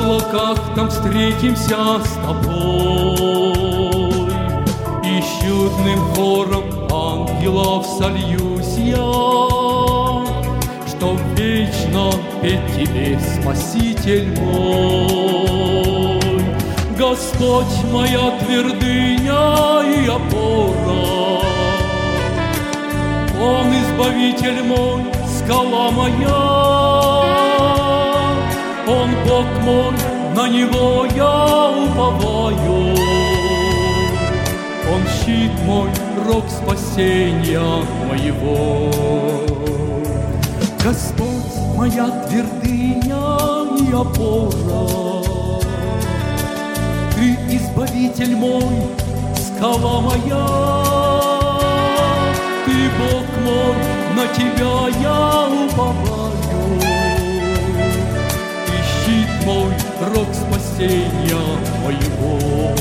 Облаках там встретимся с тобой. И чудным хором ангелов сольюсь я, Чтоб вечно петь тебе, Спаситель мой. Господь моя твердыня и опора, Он избавитель мой, скала моя, он Бог мой, на Него я уповаю. Он щит мой, рог спасения моего. Господь моя твердыня и опора, Ты избавитель мой, скала моя, Ты Бог мой, на Тебя я уповаю мой, рог спасения моего.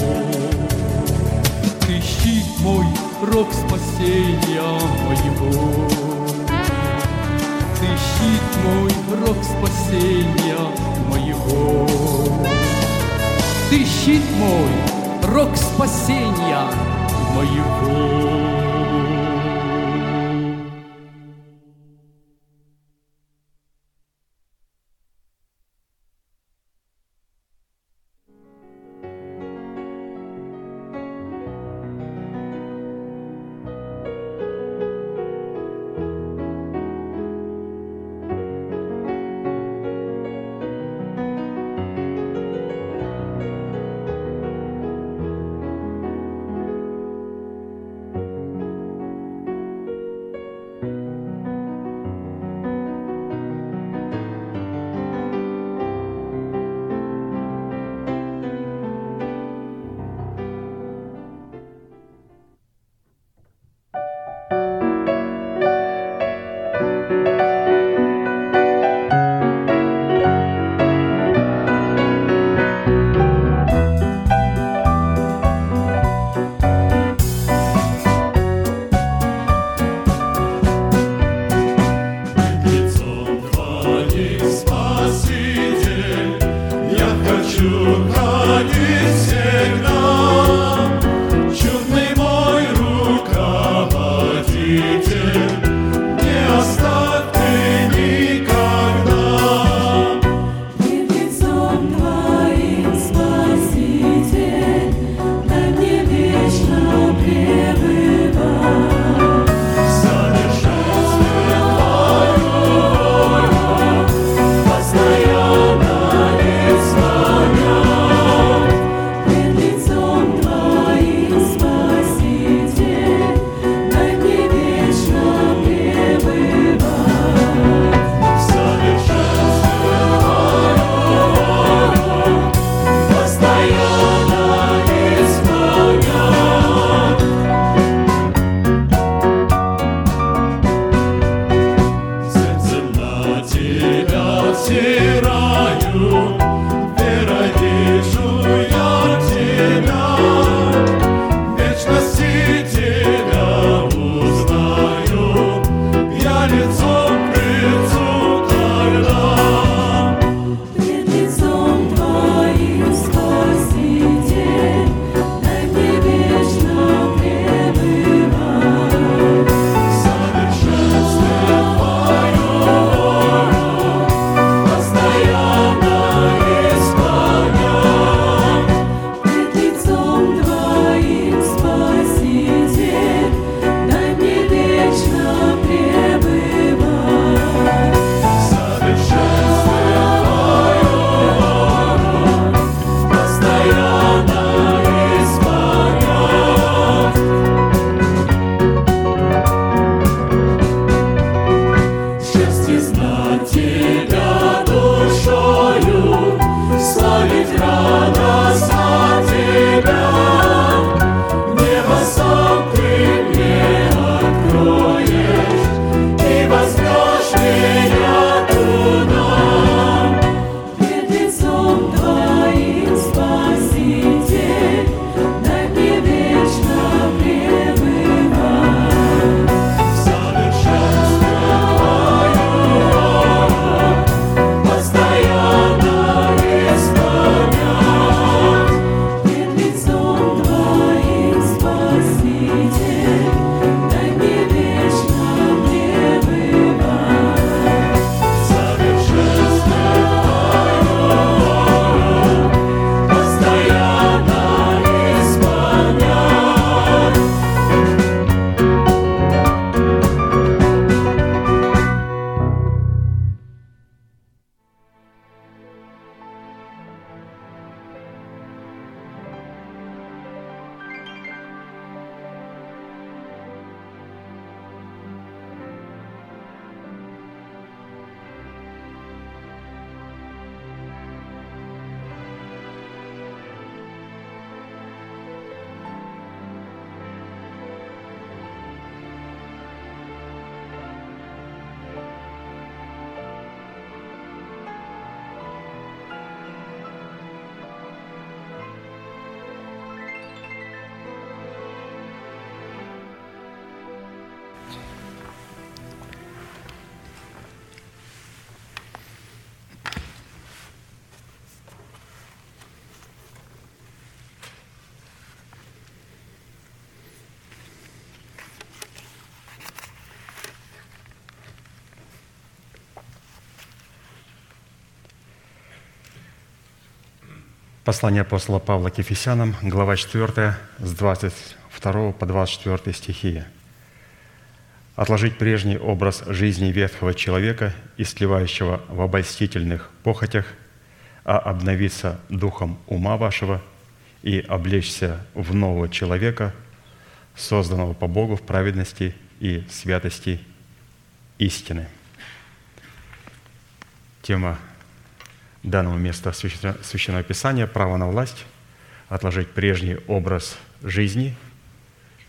Ты щит мой, рог спасения моего. Ты щит мой, рог спасения моего. Ты щит мой, рог спасения моего. Послание апостола Павла к Ефесянам, глава 4, с 22 по 24 стихи. «Отложить прежний образ жизни ветхого человека, истлевающего в обольстительных похотях, а обновиться духом ума вашего и облечься в нового человека, созданного по Богу в праведности и святости истины». Тема данного места Священного Писания «Право на власть» отложить прежний образ жизни,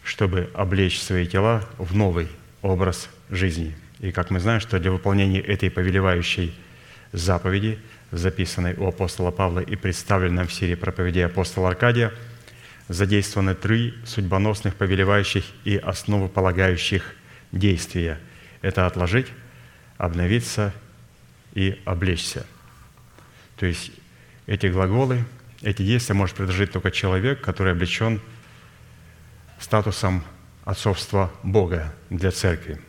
чтобы облечь свои тела в новый образ жизни. И как мы знаем, что для выполнения этой повелевающей заповеди, записанной у апостола Павла и представленной в серии проповедей апостола Аркадия, задействованы три судьбоносных, повелевающих и основополагающих действия. Это отложить, обновиться и облечься – то есть эти глаголы, эти действия может предложить только человек, который облечен статусом отцовства Бога для церкви.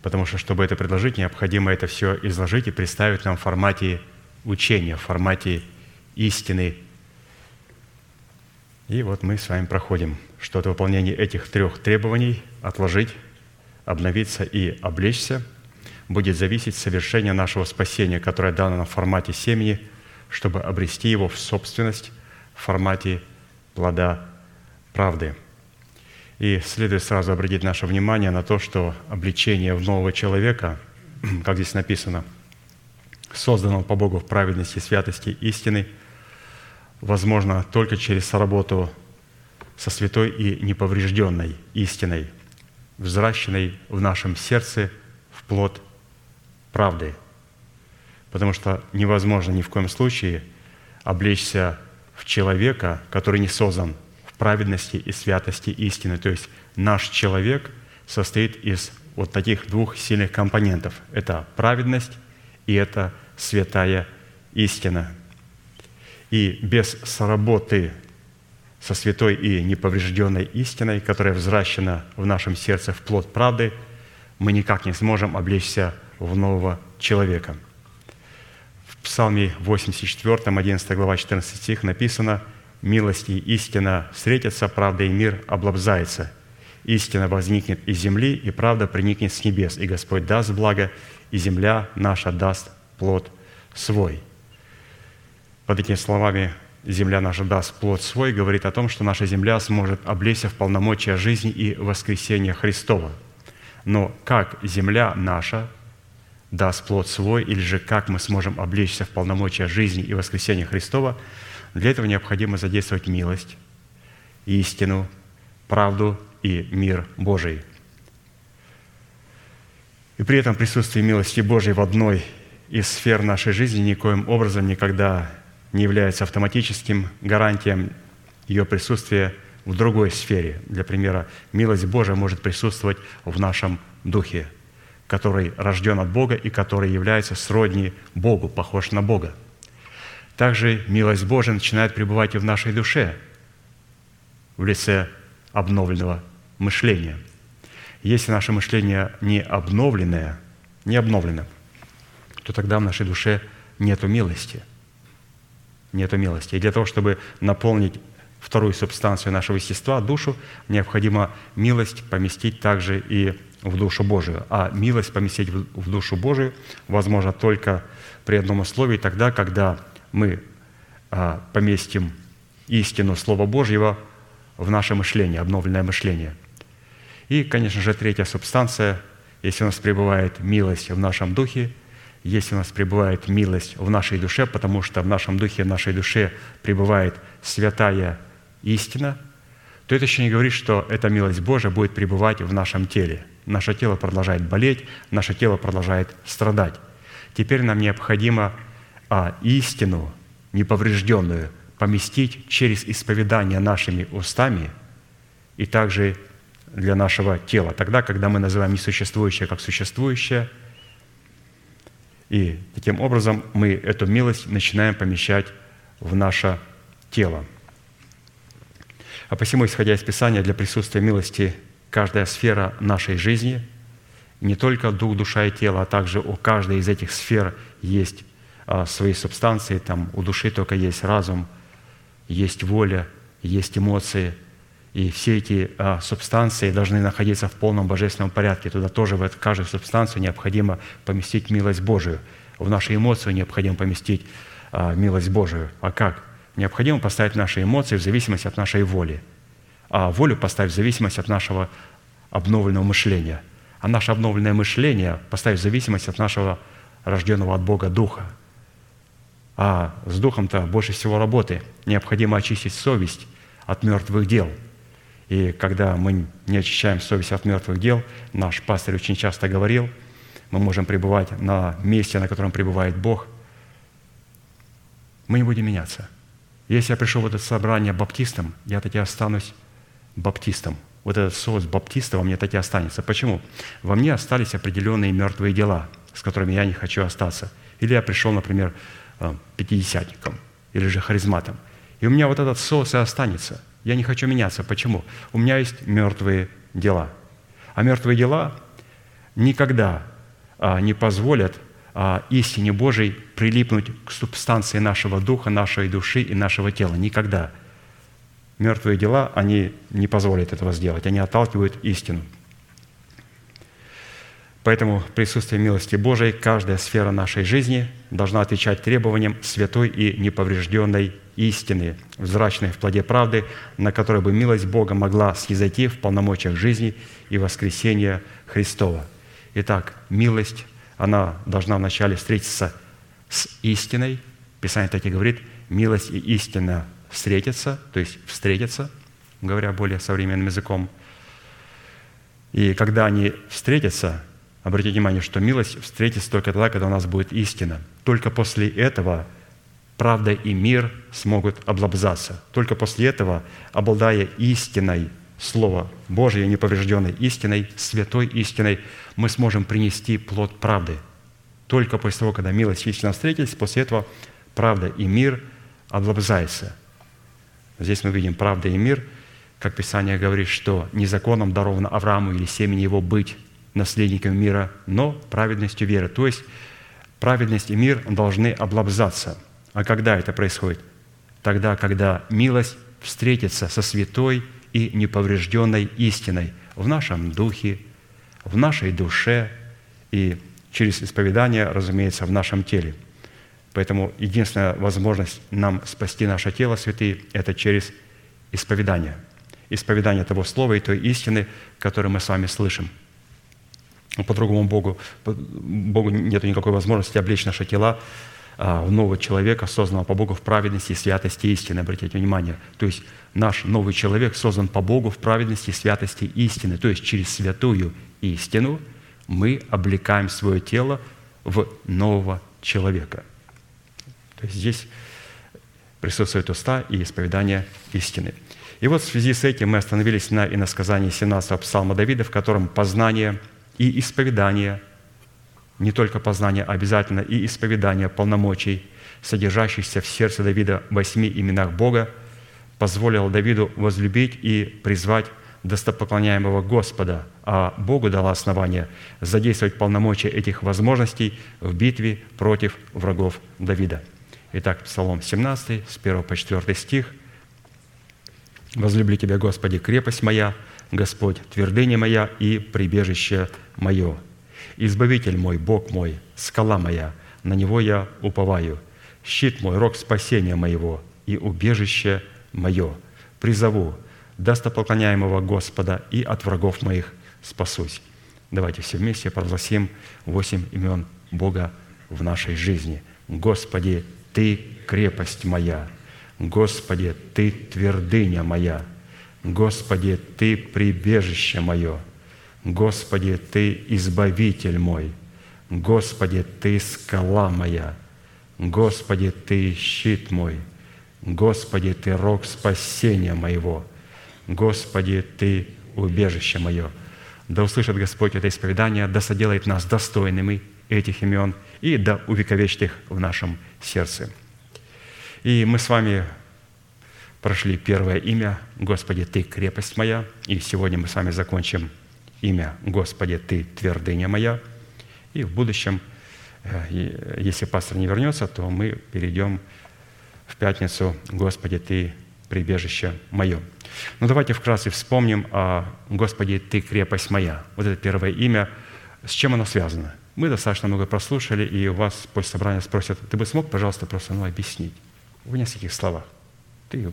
Потому что, чтобы это предложить, необходимо это все изложить и представить нам в формате учения, в формате истины. И вот мы с вами проходим, что от выполнения этих трех требований отложить, обновиться и облечься – будет зависеть совершение нашего спасения, которое дано нам в формате семьи, чтобы обрести его в собственность в формате плода правды. И следует сразу обратить наше внимание на то, что обличение в нового человека, как здесь написано, созданного по Богу в праведности, святости, истины, возможно только через работу со святой и неповрежденной истиной, взращенной в нашем сердце в плод правды. Потому что невозможно ни в коем случае облечься в человека, который не создан в праведности и святости истины. То есть наш человек состоит из вот таких двух сильных компонентов. Это праведность и это святая истина. И без соработы со святой и неповрежденной истиной, которая взращена в нашем сердце в плод правды, мы никак не сможем облечься в нового человека. В Псалме 84, 11 глава, 14 стих написано «Милость и истина встретятся, правда и мир облобзается. Истина возникнет из земли, и правда проникнет с небес, и Господь даст благо, и земля наша даст плод свой». Под этими словами «земля наша даст плод свой» говорит о том, что наша земля сможет облечься в полномочия жизни и воскресения Христова. Но как земля наша даст плод свой, или же как мы сможем облечься в полномочия жизни и воскресения Христова, для этого необходимо задействовать милость, истину, правду и мир Божий. И при этом присутствие милости Божьей в одной из сфер нашей жизни никоим образом никогда не является автоматическим гарантием ее присутствия в другой сфере. Для примера, милость Божия может присутствовать в нашем духе – который рожден от Бога и который является сродни Богу, похож на Бога. Также милость Божия начинает пребывать и в нашей душе в лице обновленного мышления. Если наше мышление не обновленное, не обновлено, то тогда в нашей душе нету милости. Нету милости. И для того, чтобы наполнить вторую субстанцию нашего естества, душу, необходимо милость поместить также и в душу Божию. А милость поместить в душу Божию возможно только при одном условии, тогда, когда мы а, поместим истину Слова Божьего в наше мышление, обновленное мышление. И, конечно же, третья субстанция, если у нас пребывает милость в нашем духе, если у нас пребывает милость в нашей душе, потому что в нашем духе, в нашей душе пребывает святая истина, то это еще не говорит, что эта милость Божия будет пребывать в нашем теле – наше тело продолжает болеть, наше тело продолжает страдать. Теперь нам необходимо а, истину неповрежденную поместить через исповедание нашими устами и также для нашего тела. Тогда, когда мы называем несуществующее как существующее, и таким образом мы эту милость начинаем помещать в наше тело. А посему, исходя из Писания, для присутствия милости каждая сфера нашей жизни, не только дух, душа и тело, а также у каждой из этих сфер есть а, своей субстанции, там у души только есть разум, есть воля, есть эмоции, и все эти а, субстанции должны находиться в полном божественном порядке. Туда тоже в каждую субстанцию необходимо поместить милость Божию. В наши эмоции необходимо поместить а, милость Божию. А как? Необходимо поставить наши эмоции в зависимости от нашей воли, а волю поставить в зависимости от нашего обновленного мышления. А наше обновленное мышление поставить в зависимость от нашего рожденного от Бога Духа. А с Духом-то больше всего работы. Необходимо очистить совесть от мертвых дел. И когда мы не очищаем совесть от мертвых дел, наш пастор очень часто говорил, мы можем пребывать на месте, на котором пребывает Бог, мы не будем меняться. Если я пришел в это собрание баптистом, я таки останусь баптистом – вот этот соус баптиста во мне таки останется. Почему? Во мне остались определенные мертвые дела, с которыми я не хочу остаться. Или я пришел, например, э, пятидесятником или же харизматом. И у меня вот этот соус и останется. Я не хочу меняться. Почему? У меня есть мертвые дела. А мертвые дела никогда а, не позволят а, истине Божией прилипнуть к субстанции нашего духа, нашей души и нашего тела. Никогда мертвые дела, они не позволят этого сделать, они отталкивают истину. Поэтому присутствие милости Божией, каждая сфера нашей жизни должна отвечать требованиям святой и неповрежденной истины, взрачной в плоде правды, на которой бы милость Бога могла снизойти в полномочиях жизни и воскресения Христова. Итак, милость, она должна вначале встретиться с истиной. Писание так и говорит, милость и истина встретиться, то есть встретиться, говоря более современным языком. И когда они встретятся, обратите внимание, что милость встретится только тогда, когда у нас будет истина. Только после этого правда и мир смогут облобзаться. Только после этого, обладая истиной, Слово Божие, неповрежденной истиной, святой истиной, мы сможем принести плод правды. Только после того, когда милость и истина встретились, после этого правда и мир облобзается – Здесь мы видим правда и мир, как Писание говорит, что не законом даровано Аврааму или семени его быть наследником мира, но праведностью веры. То есть праведность и мир должны облабзаться. А когда это происходит? Тогда, когда милость встретится со святой и неповрежденной истиной в нашем духе, в нашей душе и через исповедание, разумеется, в нашем теле – Поэтому единственная возможность нам спасти наше тело, святые, это через исповедание. Исповедание того слова и той истины, которую мы с вами слышим. По-другому Богу, Богу нет никакой возможности облечь наши тела а, в нового человека, созданного по Богу в праведности, святости и истины. Обратите внимание. То есть наш новый человек создан по Богу в праведности, святости и истины. То есть через святую истину мы облекаем свое тело в нового человека – то есть здесь присутствуют уста и исповедание истины. И вот в связи с этим мы остановились на иносказании 17-го псалма Давида, в котором познание и исповедание, не только познание, а обязательно и исповедание полномочий, содержащихся в сердце Давида в восьми именах Бога, позволило Давиду возлюбить и призвать достопоклоняемого Господа, а Богу дало основание задействовать полномочия этих возможностей в битве против врагов Давида – Итак, Псалом 17, с 1 по 4 стих. «Возлюбли Тебя, Господи, крепость моя, Господь, твердыня моя и прибежище мое. Избавитель мой, Бог мой, скала моя, на Него я уповаю. Щит мой, рог спасения моего и убежище мое. Призову достопоклоняемого Господа и от врагов моих спасусь». Давайте все вместе провозгласим восемь имен Бога в нашей жизни. Господи, ты крепость моя, Господи, Ты твердыня моя, Господи, Ты прибежище мое, Господи, Ты избавитель мой, Господи, Ты скала моя, Господи, Ты щит мой, Господи, Ты рог спасения моего, Господи, Ты убежище мое. Да услышит Господь это исповедание, да соделает нас достойными этих имен и да увековечит их в нашем сердце. И мы с вами прошли первое имя «Господи, Ты крепость моя», и сегодня мы с вами закончим имя «Господи, Ты твердыня моя», и в будущем Э, если пастор не вернется, то мы перейдем в пятницу «Господи, Ты прибежище мое». Ну, давайте вкратце вспомним о «Господи, Ты крепость моя». Вот это первое имя. С чем оно связано? Мы достаточно много прослушали, и у вас после собрания спросят, ты бы смог, пожалуйста, просто ну, объяснить в нескольких словах. Ты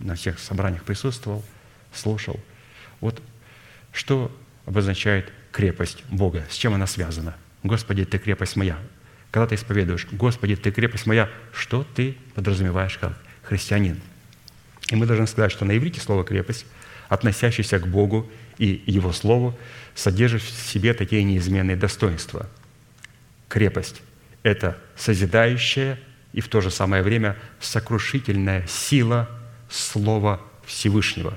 на всех собраниях присутствовал, слушал. Вот что обозначает крепость Бога, с чем она связана? Господи, Ты крепость моя. Когда ты исповедуешь, Господи, Ты крепость моя, что ты подразумеваешь как христианин? И мы должны сказать, что на иврите слово «крепость», относящееся к Богу и Его Слову, содержит в себе такие неизменные достоинства. Крепость – это созидающая и в то же самое время сокрушительная сила Слова Всевышнего.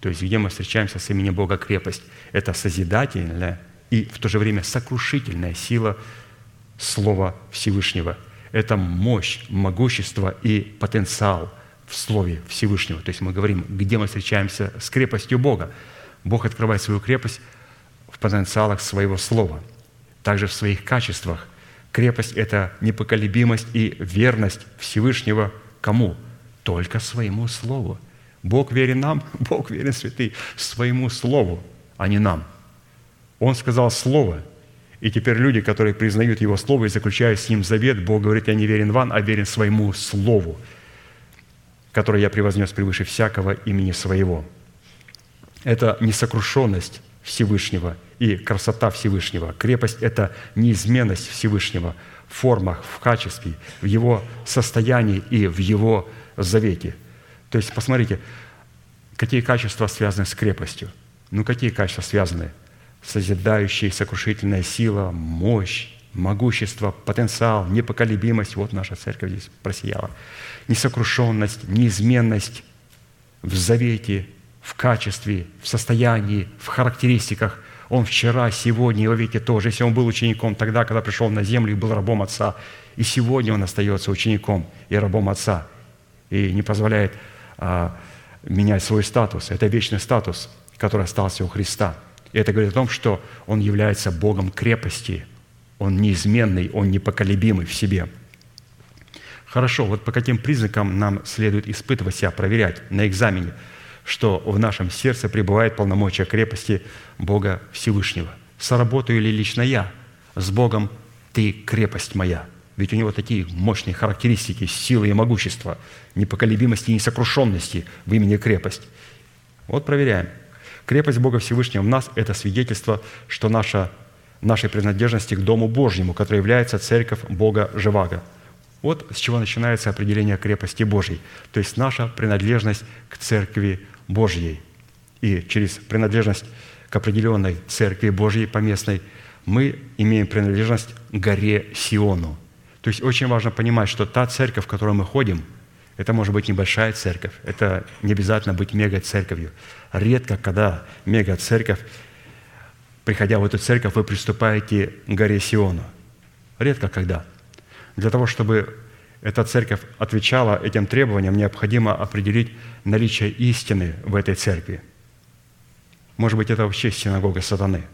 То есть, где мы встречаемся с именем Бога крепость, это созидательная и в то же время сокрушительная сила Слова Всевышнего. Это мощь, могущество и потенциал – в Слове Всевышнего. То есть мы говорим, где мы встречаемся с крепостью Бога. Бог открывает свою крепость в потенциалах своего Слова, также в своих качествах. Крепость – это непоколебимость и верность Всевышнего кому? Только своему Слову. Бог верен нам, Бог верен святый своему Слову, а не нам. Он сказал Слово, и теперь люди, которые признают Его Слово и заключают с Ним завет, Бог говорит, я не верен вам, а верен своему Слову который я превознес превыше всякого имени своего. Это несокрушенность Всевышнего и красота Всевышнего. Крепость – это неизменность Всевышнего в формах, в качестве, в его состоянии и в его завете. То есть, посмотрите, какие качества связаны с крепостью. Ну, какие качества связаны? Созидающая, сокрушительная сила, мощь, могущество, потенциал, непоколебимость. Вот наша церковь здесь просияла. Несокрушенность, неизменность в завете, в качестве, в состоянии, в характеристиках. Он вчера, сегодня и во веки тоже. Если он был учеником тогда, когда пришел на землю и был рабом Отца, и сегодня он остается учеником и рабом Отца, и не позволяет а, менять свой статус. Это вечный статус, который остался у Христа. И это говорит о том, что Он является Богом крепости – он неизменный, Он непоколебимый в себе. Хорошо, вот по каким признакам нам следует испытывать себя, проверять на экзамене, что в нашем сердце пребывает полномочия крепости Бога Всевышнего. Соработаю ли лично я с Богом «Ты крепость моя»? Ведь у него такие мощные характеристики силы и могущества, непоколебимости и несокрушенности в имени крепость. Вот проверяем. Крепость Бога Всевышнего в нас – это свидетельство, что наша нашей принадлежности к Дому Божьему, который является церковь Бога Живаго. Вот с чего начинается определение крепости Божьей, то есть наша принадлежность к церкви Божьей. И через принадлежность к определенной церкви Божьей поместной мы имеем принадлежность к горе Сиону. То есть очень важно понимать, что та церковь, в которую мы ходим, это может быть небольшая церковь, это не обязательно быть мега-церковью. Редко, когда мега-церковь приходя в эту церковь, вы приступаете к горе Сиону. Редко когда. Для того, чтобы эта церковь отвечала этим требованиям, необходимо определить наличие истины в этой церкви. Может быть, это вообще синагога сатаны.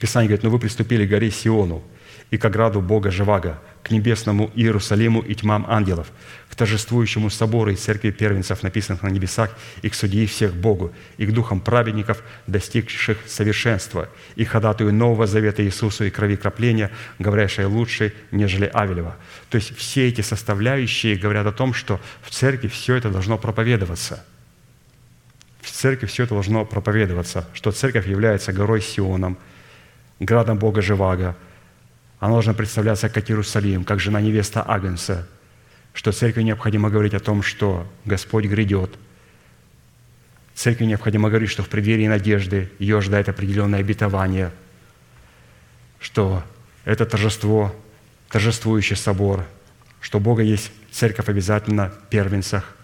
Писание говорит, но вы приступили к горе Сиону и к ограду Бога Живаго, к небесному Иерусалиму и тьмам ангелов, к торжествующему собору и церкви первенцев, написанных на небесах, и к судьи всех Богу, и к духам праведников, достигших совершенства, и ходатую Нового Завета Иисусу и крови кропления, говорящей лучше, нежели Авелева». То есть все эти составляющие говорят о том, что в церкви все это должно проповедоваться. В церкви все это должно проповедоваться, что церковь является горой Сионом, градом Бога Живаго – она должна представляться как Иерусалим, как жена невеста Агнца, что церкви необходимо говорить о том, что Господь грядет. Церкви необходимо говорить, что в преддверии надежды ее ждает определенное обетование, что это торжество, торжествующий собор, что Бога есть церковь обязательно в первенцах,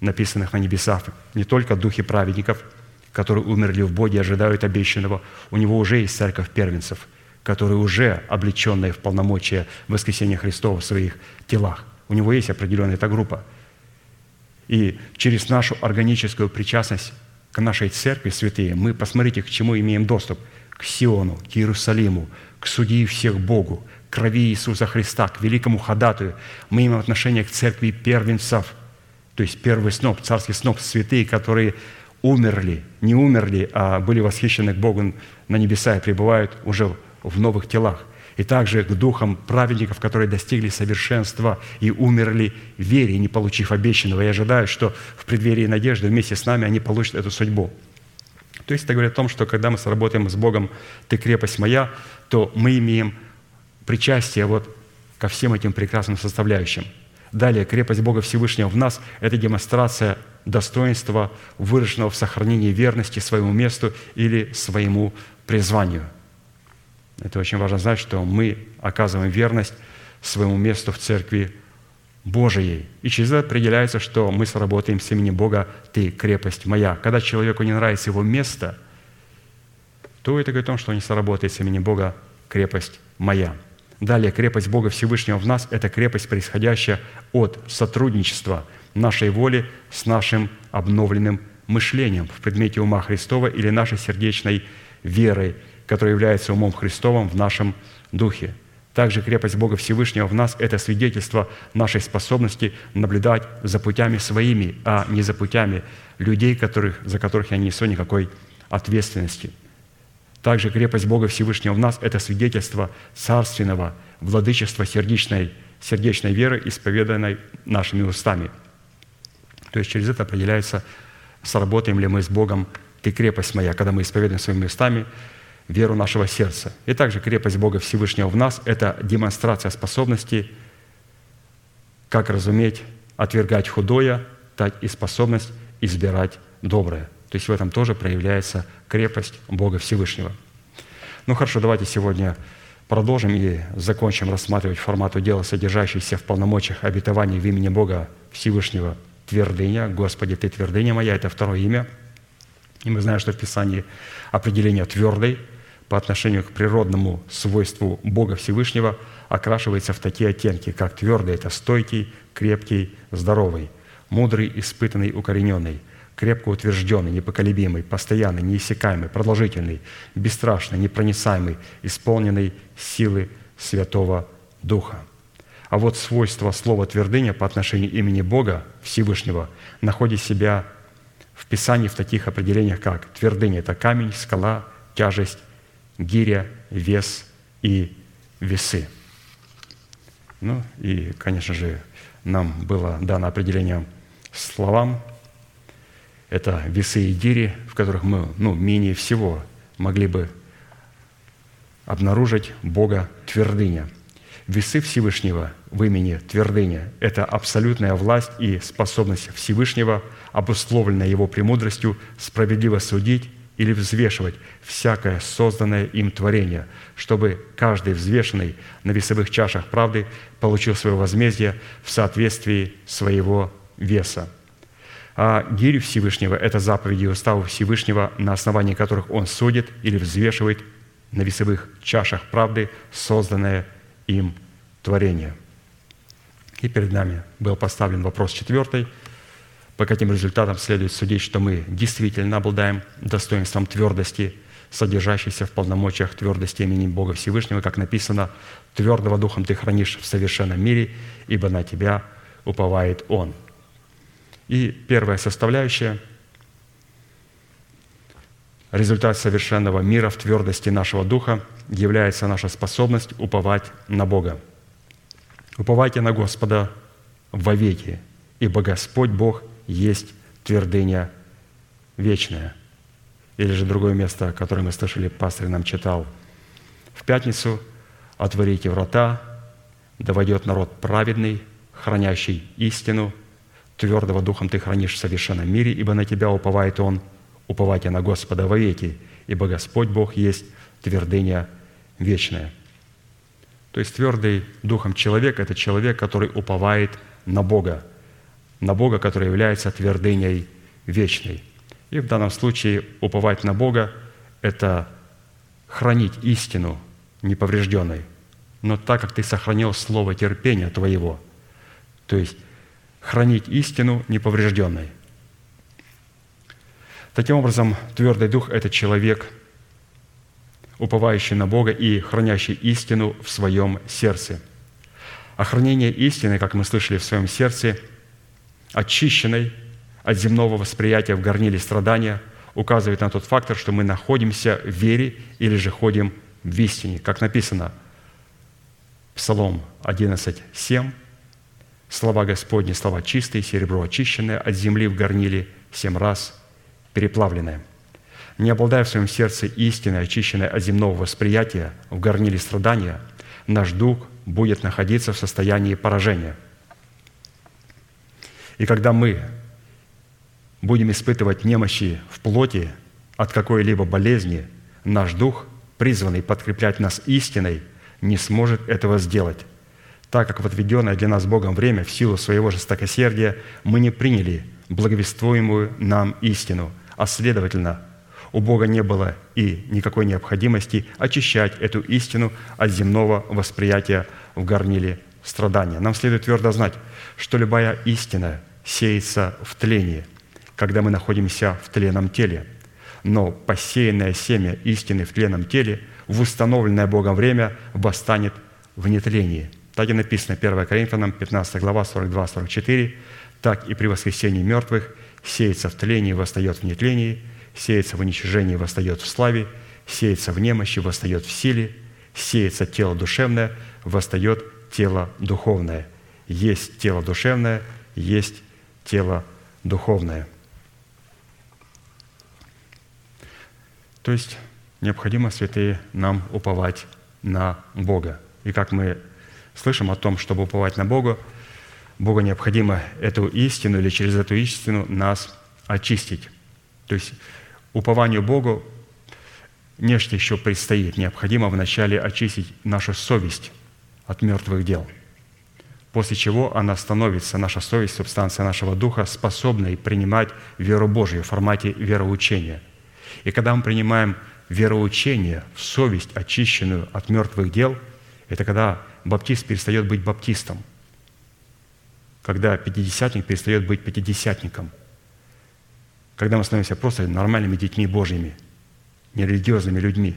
написанных на небесах, не только духи праведников, которые умерли в Боге, ожидают обещанного. У него уже есть церковь первенцев – которые уже облеченные в полномочия воскресения Христова в своих телах. У него есть определенная эта группа. И через нашу органическую причастность к нашей церкви святые, мы, посмотрите, к чему имеем доступ. к Сиону, к Иерусалиму, к судьи всех Богу, к крови Иисуса Христа, к великому ходатую. Мы имеем отношение к церкви первенцев, то есть первый сноп, царский сноп, святые, которые умерли, не умерли, а были восхищены к Богу на небеса и пребывают уже в новых телах. И также к духам праведников, которые достигли совершенства и умерли в вере, не получив обещанного. Я ожидаю, что в преддверии надежды вместе с нами они получат эту судьбу. То есть это говорит о том, что когда мы сработаем с Богом «Ты крепость моя», то мы имеем причастие вот ко всем этим прекрасным составляющим. Далее, крепость Бога Всевышнего в нас – это демонстрация достоинства, выраженного в сохранении верности своему месту или своему призванию. Это очень важно знать, что мы оказываем верность своему месту в Церкви Божией. И через это определяется, что мы сработаем с именем Бога «Ты – крепость моя». Когда человеку не нравится его место, то это говорит о том, что он не сработает с именем Бога «крепость моя». Далее, крепость Бога Всевышнего в нас – это крепость, происходящая от сотрудничества нашей воли с нашим обновленным мышлением в предмете ума Христова или нашей сердечной верой, которая является умом Христовым в нашем духе – также крепость Бога Всевышнего в нас – это свидетельство нашей способности наблюдать за путями своими, а не за путями людей, которых, за которых я не несу никакой ответственности. Также крепость Бога Всевышнего в нас – это свидетельство царственного владычества сердечной, сердечной веры, исповеданной нашими устами. То есть через это определяется, сработаем ли мы с Богом «Ты крепость моя», когда мы исповедуем своими устами – веру нашего сердца. И также крепость Бога Всевышнего в нас – это демонстрация способности, как разуметь, отвергать худое, так и способность избирать доброе. То есть в этом тоже проявляется крепость Бога Всевышнего. Ну хорошо, давайте сегодня продолжим и закончим рассматривать формату дела, содержащийся в полномочиях обетований в имени Бога Всевышнего твердыня. Господи, Ты твердыня моя – это второе имя. И мы знаем, что в Писании определение твердой – по отношению к природному свойству Бога Всевышнего окрашивается в такие оттенки, как твердый – это стойкий, крепкий, здоровый, мудрый, испытанный, укорененный, крепко утвержденный, непоколебимый, постоянный, неиссякаемый, продолжительный, бесстрашный, непроницаемый, исполненный силы Святого Духа. А вот свойство слова «твердыня» по отношению имени Бога Всевышнего находит себя в Писании в таких определениях, как твердыня – это камень, скала, тяжесть, гиря, вес и весы. Ну и, конечно же, нам было дано определение словам. Это весы и гири, в которых мы ну, менее всего могли бы обнаружить Бога твердыня. Весы Всевышнего в имени твердыня – это абсолютная власть и способность Всевышнего, обусловленная Его премудростью, справедливо судить или взвешивать всякое созданное им творение, чтобы каждый взвешенный на весовых чашах правды получил свое возмездие в соответствии своего веса. А гирь Всевышнего – это заповеди и уставы Всевышнего, на основании которых Он судит или взвешивает на весовых чашах правды созданное им творение. И перед нами был поставлен вопрос четвертый – по каким результатам следует судить, что мы действительно обладаем достоинством твердости, содержащейся в полномочиях твердости имени Бога Всевышнего, как написано, «Твердого духом ты хранишь в совершенном мире, ибо на тебя уповает Он». И первая составляющая – результат совершенного мира в твердости нашего духа является наша способность уповать на Бога. Уповайте на Господа вовеки, ибо Господь Бог есть твердыня вечная. Или же другое место, которое мы слышали, пастор нам читал. В пятницу «Отворите врата, да войдет народ праведный, хранящий истину, твердого духом ты хранишь в совершенном мире, ибо на тебя уповает он, уповайте на Господа вовеки, ибо Господь Бог есть твердыня вечная». То есть твердый духом человек – это человек, который уповает на Бога, на Бога, который является твердыней вечной. И в данном случае уповать на Бога – это хранить истину неповрежденной, но так как ты сохранил слово терпения твоего, то есть хранить истину неповрежденной. Таким образом, твердый дух – это человек, уповающий на Бога и хранящий истину в своем сердце. Охранение истины, как мы слышали в своем сердце, очищенной от земного восприятия в горниле страдания, указывает на тот фактор, что мы находимся в вере или же ходим в истине. Как написано, Псалом 11, 7, Слова Господни, слова чистые, серебро очищенное, от земли в горниле семь раз переплавленное. Не обладая в своем сердце истиной, очищенной от земного восприятия, в горниле страдания, наш дух будет находиться в состоянии поражения. И когда мы будем испытывать немощи в плоти от какой-либо болезни, наш дух, призванный подкреплять нас истиной, не сможет этого сделать так как в отведенное для нас Богом время в силу своего жестокосердия мы не приняли благовествуемую нам истину, а следовательно, у Бога не было и никакой необходимости очищать эту истину от земного восприятия в горниле страдания. Нам следует твердо знать, что любая истина сеется в тлении, когда мы находимся в тленном теле. Но посеянное семя истины в тленном теле в установленное Богом время восстанет в нетлении – так и написано 1 Коринфянам 15 глава 42-44. «Так и при воскресении мертвых сеется в тлении, восстает в нетлении, сеется в уничижении, восстает в славе, сеется в немощи, восстает в силе, сеется тело душевное, восстает тело духовное. Есть тело душевное, есть тело духовное». То есть необходимо, святые, нам уповать на Бога. И как мы слышим о том, чтобы уповать на Бога, Богу необходимо эту истину или через эту истину нас очистить. То есть упованию Богу нечто еще предстоит. Необходимо вначале очистить нашу совесть от мертвых дел, после чего она становится, наша совесть, субстанция нашего духа, способной принимать веру Божию в формате вероучения. И когда мы принимаем вероучение в совесть, очищенную от мертвых дел, это когда баптист перестает быть баптистом, когда пятидесятник перестает быть пятидесятником, когда мы становимся просто нормальными детьми Божьими, нерелигиозными людьми.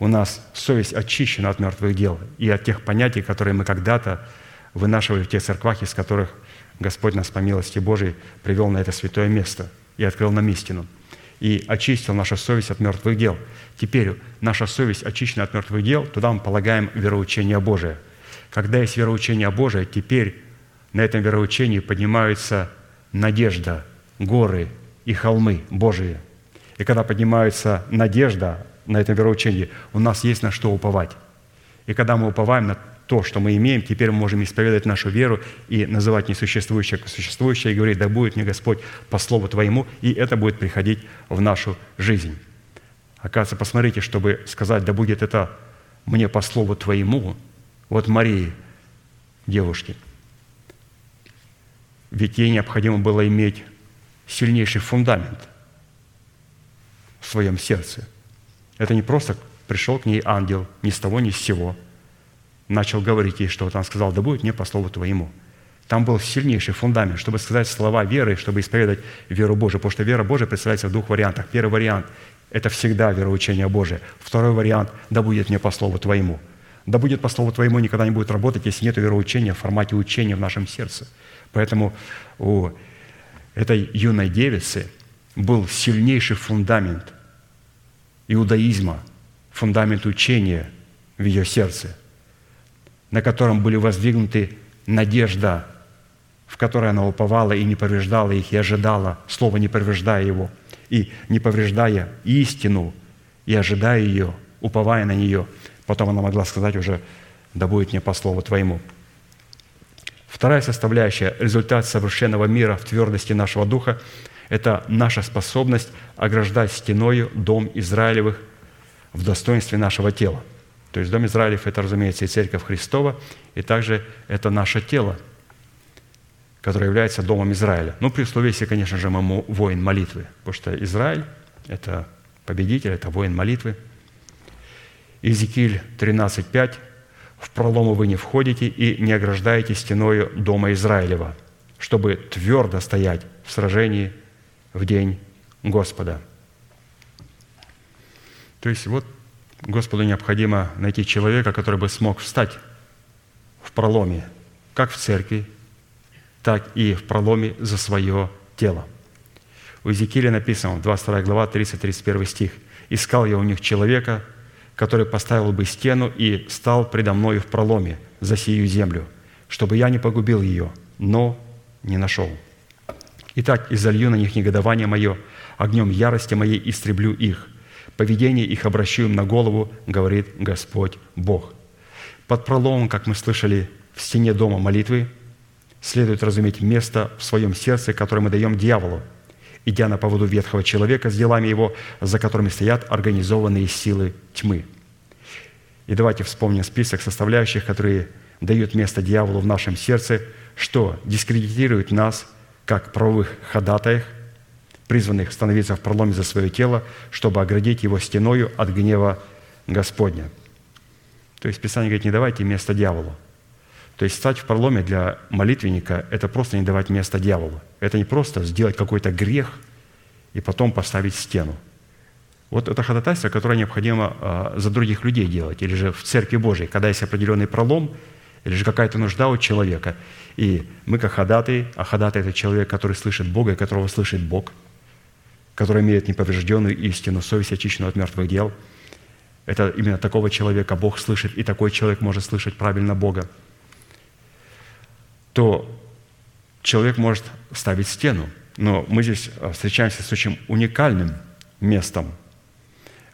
У нас совесть очищена от мертвых дел и от тех понятий, которые мы когда-то вынашивали в тех церквах, из которых Господь нас по милости Божией привел на это святое место и открыл нам истину – и очистил нашу совесть от мертвых дел. Теперь наша совесть очищена от мертвых дел, туда мы полагаем вероучение Божие. Когда есть вероучение Божие, теперь на этом вероучении поднимаются надежда, горы и холмы Божии. И когда поднимается надежда на этом вероучении, у нас есть на что уповать. И когда мы уповаем на то, что мы имеем, теперь мы можем исповедовать нашу веру и называть несуществующее существующее, и говорить, да будет мне Господь по Слову Твоему, и это будет приходить в нашу жизнь. Оказывается, посмотрите, чтобы сказать, да будет это мне по Слову Твоему, вот Марии, девушке, ведь ей необходимо было иметь сильнейший фундамент в своем сердце. Это не просто пришел к ней ангел ни с того, ни с сего – начал говорить ей что-то, он сказал, да будет мне по слову твоему. Там был сильнейший фундамент, чтобы сказать слова веры, чтобы исповедать веру Божию, потому что вера Божия представляется в двух вариантах. Первый вариант – это всегда вероучение Божие. Второй вариант – да будет мне по слову твоему. Да будет по слову твоему никогда не будет работать, если нет вероучения в формате учения в нашем сердце. Поэтому у этой юной девицы был сильнейший фундамент иудаизма, фундамент учения в ее сердце – на котором были воздвигнуты надежда, в которой она уповала и не повреждала их, и ожидала, слово не повреждая его, и не повреждая истину, и ожидая ее, уповая на нее, потом она могла сказать уже, да будет мне по слову Твоему. Вторая составляющая, результат совершенного мира в твердости нашего духа, это наша способность ограждать стеною дом Израилевых в достоинстве нашего тела – то есть Дом Израилев – это, разумеется, и Церковь Христова, и также это наше тело, которое является Домом Израиля. Ну, при условии, если, конечно же, мы воин молитвы, потому что Израиль – это победитель, это воин молитвы. Иезекииль 13.5 «В пролому вы не входите и не ограждаете стеною Дома Израилева, чтобы твердо стоять в сражении в день Господа». То есть вот Господу необходимо найти человека, который бы смог встать в проломе, как в церкви, так и в проломе за свое тело. У Иезекииля написано, 22 глава, 30-31 стих. «Искал я у них человека, который поставил бы стену и стал предо мною в проломе за сию землю, чтобы я не погубил ее, но не нашел. Итак, изолью на них негодование мое, огнем ярости моей истреблю их. Поведение их обращу им на голову, говорит Господь Бог. Под проломом, как мы слышали, в стене дома молитвы следует разуметь место в своем сердце, которое мы даем дьяволу, идя на поводу ветхого человека с делами его, за которыми стоят организованные силы тьмы. И давайте вспомним список составляющих, которые дают место дьяволу в нашем сердце, что дискредитирует нас как правовых ходатаях, призванных становиться в проломе за свое тело, чтобы оградить его стеною от гнева Господня. То есть Писание говорит, не давайте место дьяволу. То есть стать в проломе для молитвенника – это просто не давать место дьяволу. Это не просто сделать какой-то грех и потом поставить стену. Вот это ходатайство, которое необходимо а, за других людей делать, или же в Церкви Божией, когда есть определенный пролом, или же какая-то нужда у человека. И мы как ходатый, а ходатай – это человек, который слышит Бога и которого слышит Бог – который имеет неповрежденную истину, совесть очищенную от мертвых дел. Это именно такого человека Бог слышит, и такой человек может слышать правильно Бога. То человек может ставить стену. Но мы здесь а, встречаемся с очень уникальным местом,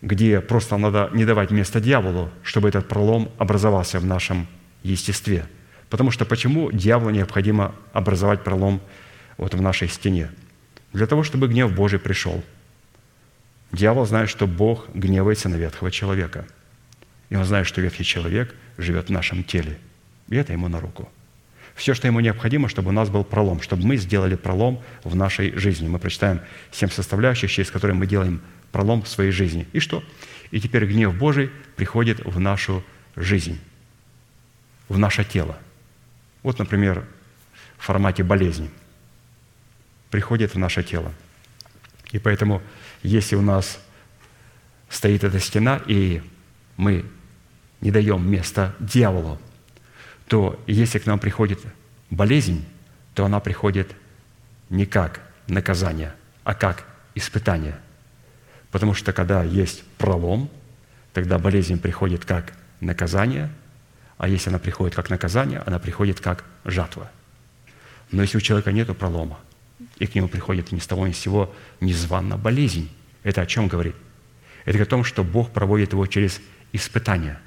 где просто надо не давать место дьяволу, чтобы этот пролом образовался в нашем естестве. Потому что почему дьяволу необходимо образовать пролом вот в нашей стене – для того, чтобы гнев Божий пришел. Дьявол знает, что Бог гневается на ветхого человека. И он знает, что ветхий человек живет в нашем теле. И это ему на руку. Все, что ему необходимо, чтобы у нас был пролом, чтобы мы сделали пролом в нашей жизни. Мы прочитаем семь составляющих, через которые мы делаем пролом в своей жизни. И что? И теперь гнев Божий приходит в нашу жизнь, в наше тело. Вот, например, в формате болезни – приходит в наше тело. И поэтому, если у нас стоит эта стена, и мы не даем места дьяволу, то если к нам приходит болезнь, то она приходит не как наказание, а как испытание. Потому что когда есть пролом, тогда болезнь приходит как наказание, а если она приходит как наказание, она приходит как жатва. Но если у человека нет пролома – и к нему приходит ни с того ни с сего незванно болезнь. Это о чем говорит? Это о том, что Бог проводит его через испытания.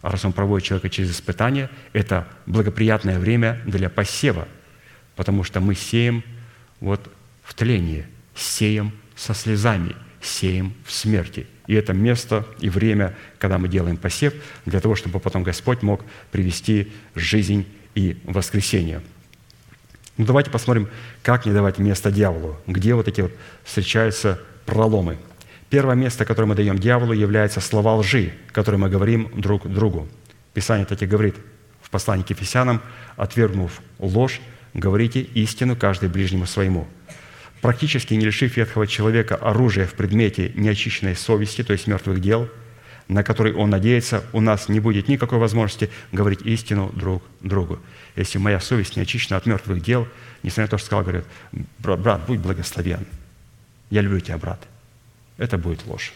А раз Он проводит человека через испытания, это благоприятное время для посева, потому что мы сеем вот в тлении, сеем со слезами, сеем в смерти. И это место и время, когда мы делаем посев, для того, чтобы потом Господь мог привести жизнь и воскресение – ну, давайте посмотрим, как не давать место дьяволу, где вот эти вот встречаются проломы. Первое место, которое мы даем дьяволу, является слова лжи, которые мы говорим друг другу. Писание таки говорит в послании к Ефесянам, отвергнув ложь, говорите истину каждый ближнему своему. Практически не лишив ветхого человека оружия в предмете неочищенной совести, то есть мертвых дел – на который он надеется, у нас не будет никакой возможности говорить истину друг другу. Если моя совесть не очищена от мертвых дел, несмотря на то, что сказал, говорит, брат, брат, будь благословен. Я люблю тебя, брат. Это будет ложь.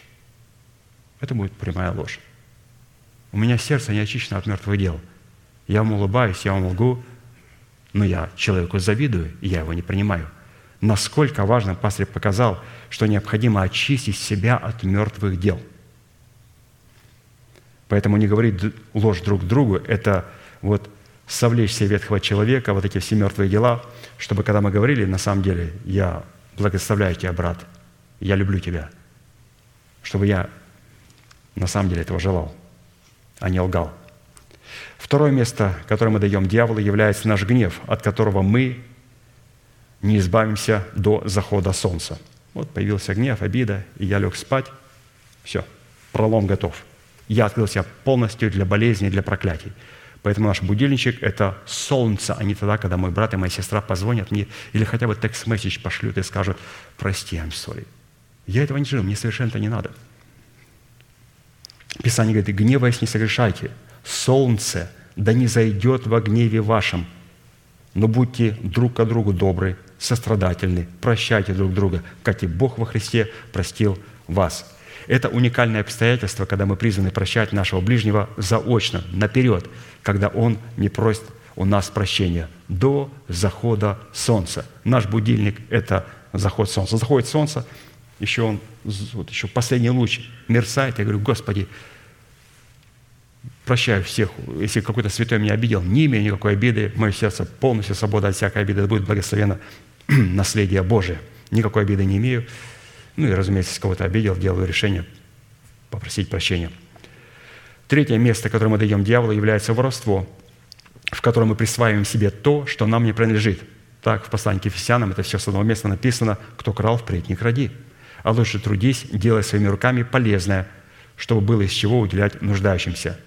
Это будет прямая ложь. У меня сердце не очищено от мертвых дел. Я вам улыбаюсь, я вам лгу, но я человеку завидую, и я его не принимаю. Насколько важно пастырь показал, что необходимо очистить себя от мертвых дел – Поэтому не говорить ложь друг другу – это вот совлечь себе ветхого человека, вот эти все мертвые дела, чтобы когда мы говорили, на самом деле, я благословляю тебя, брат, я люблю тебя, чтобы я на самом деле этого желал, а не лгал. Второе место, которое мы даем дьяволу, является наш гнев, от которого мы не избавимся до захода солнца. Вот появился гнев, обида, и я лег спать. Все, пролом готов – я открыл себя полностью для болезней, для проклятий. Поэтому наш будильничек – это солнце, а не тогда, когда мой брат и моя сестра позвонят мне или хотя бы текст-месседж пошлют и скажут «Прости, I'm sorry». Я этого не живу, мне совершенно это не надо. Писание говорит, гневаясь не согрешайте, солнце да не зайдет во гневе вашем, но будьте друг к другу добры, сострадательны, прощайте друг друга, как и Бог во Христе простил вас. Это уникальное обстоятельство, когда мы призваны прощать нашего ближнего заочно, наперед, когда он не просит у нас прощения до захода солнца. Наш будильник – это заход солнца. Заходит солнце, еще он, вот еще последний луч мерцает. Я говорю, Господи, прощаю всех, если какой-то святой меня обидел, не имею никакой обиды, мое сердце полностью свобода от всякой обиды, это будет благословено наследие Божие. Никакой обиды не имею. Ну и, разумеется, если кого-то обидел, делаю решение попросить прощения. Третье место, которое мы даем дьяволу, является воровство, в котором мы присваиваем себе то, что нам не принадлежит. Так, в послании к Ефесянам, это все с одного места написано, «Кто крал, впредь не кради, а лучше трудись, делай своими руками полезное, чтобы было из чего уделять нуждающимся».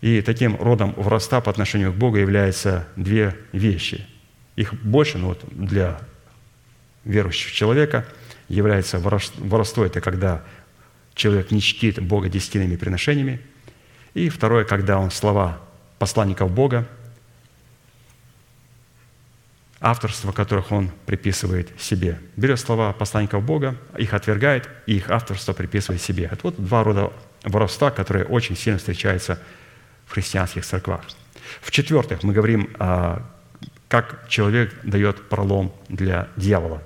И таким родом воровства по отношению к Богу являются две вещи. Их больше, но вот для верующего человека является воровство, это когда человек не чтит Бога десятинными приношениями. И второе, когда он слова посланников Бога, авторство которых он приписывает себе. Берет слова посланников Бога, их отвергает, и их авторство приписывает себе. Это вот два рода воровства, которые очень сильно встречаются в христианских церквах. В-четвертых, мы говорим, а, как человек дает пролом для дьявола.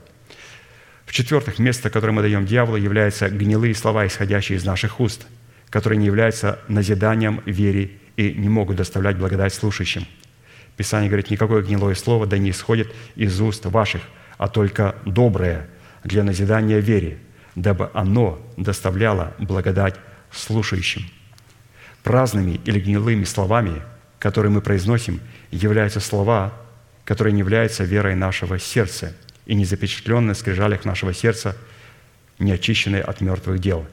В-четвертых, место, которое мы даем дьяволу, являются гнилые слова, исходящие из наших уст, которые не являются назиданием вере и не могут доставлять благодать слушающим. Писание говорит, никакое гнилое слово да не исходит из уст ваших, а только доброе для назидания вере, дабы оно доставляло благодать слушающим. Праздными или гнилыми словами, которые мы произносим, являются слова, которые не являются верой нашего сердца и не запечатленные в скрижалях нашего сердца, не очищенные от мертвых дел.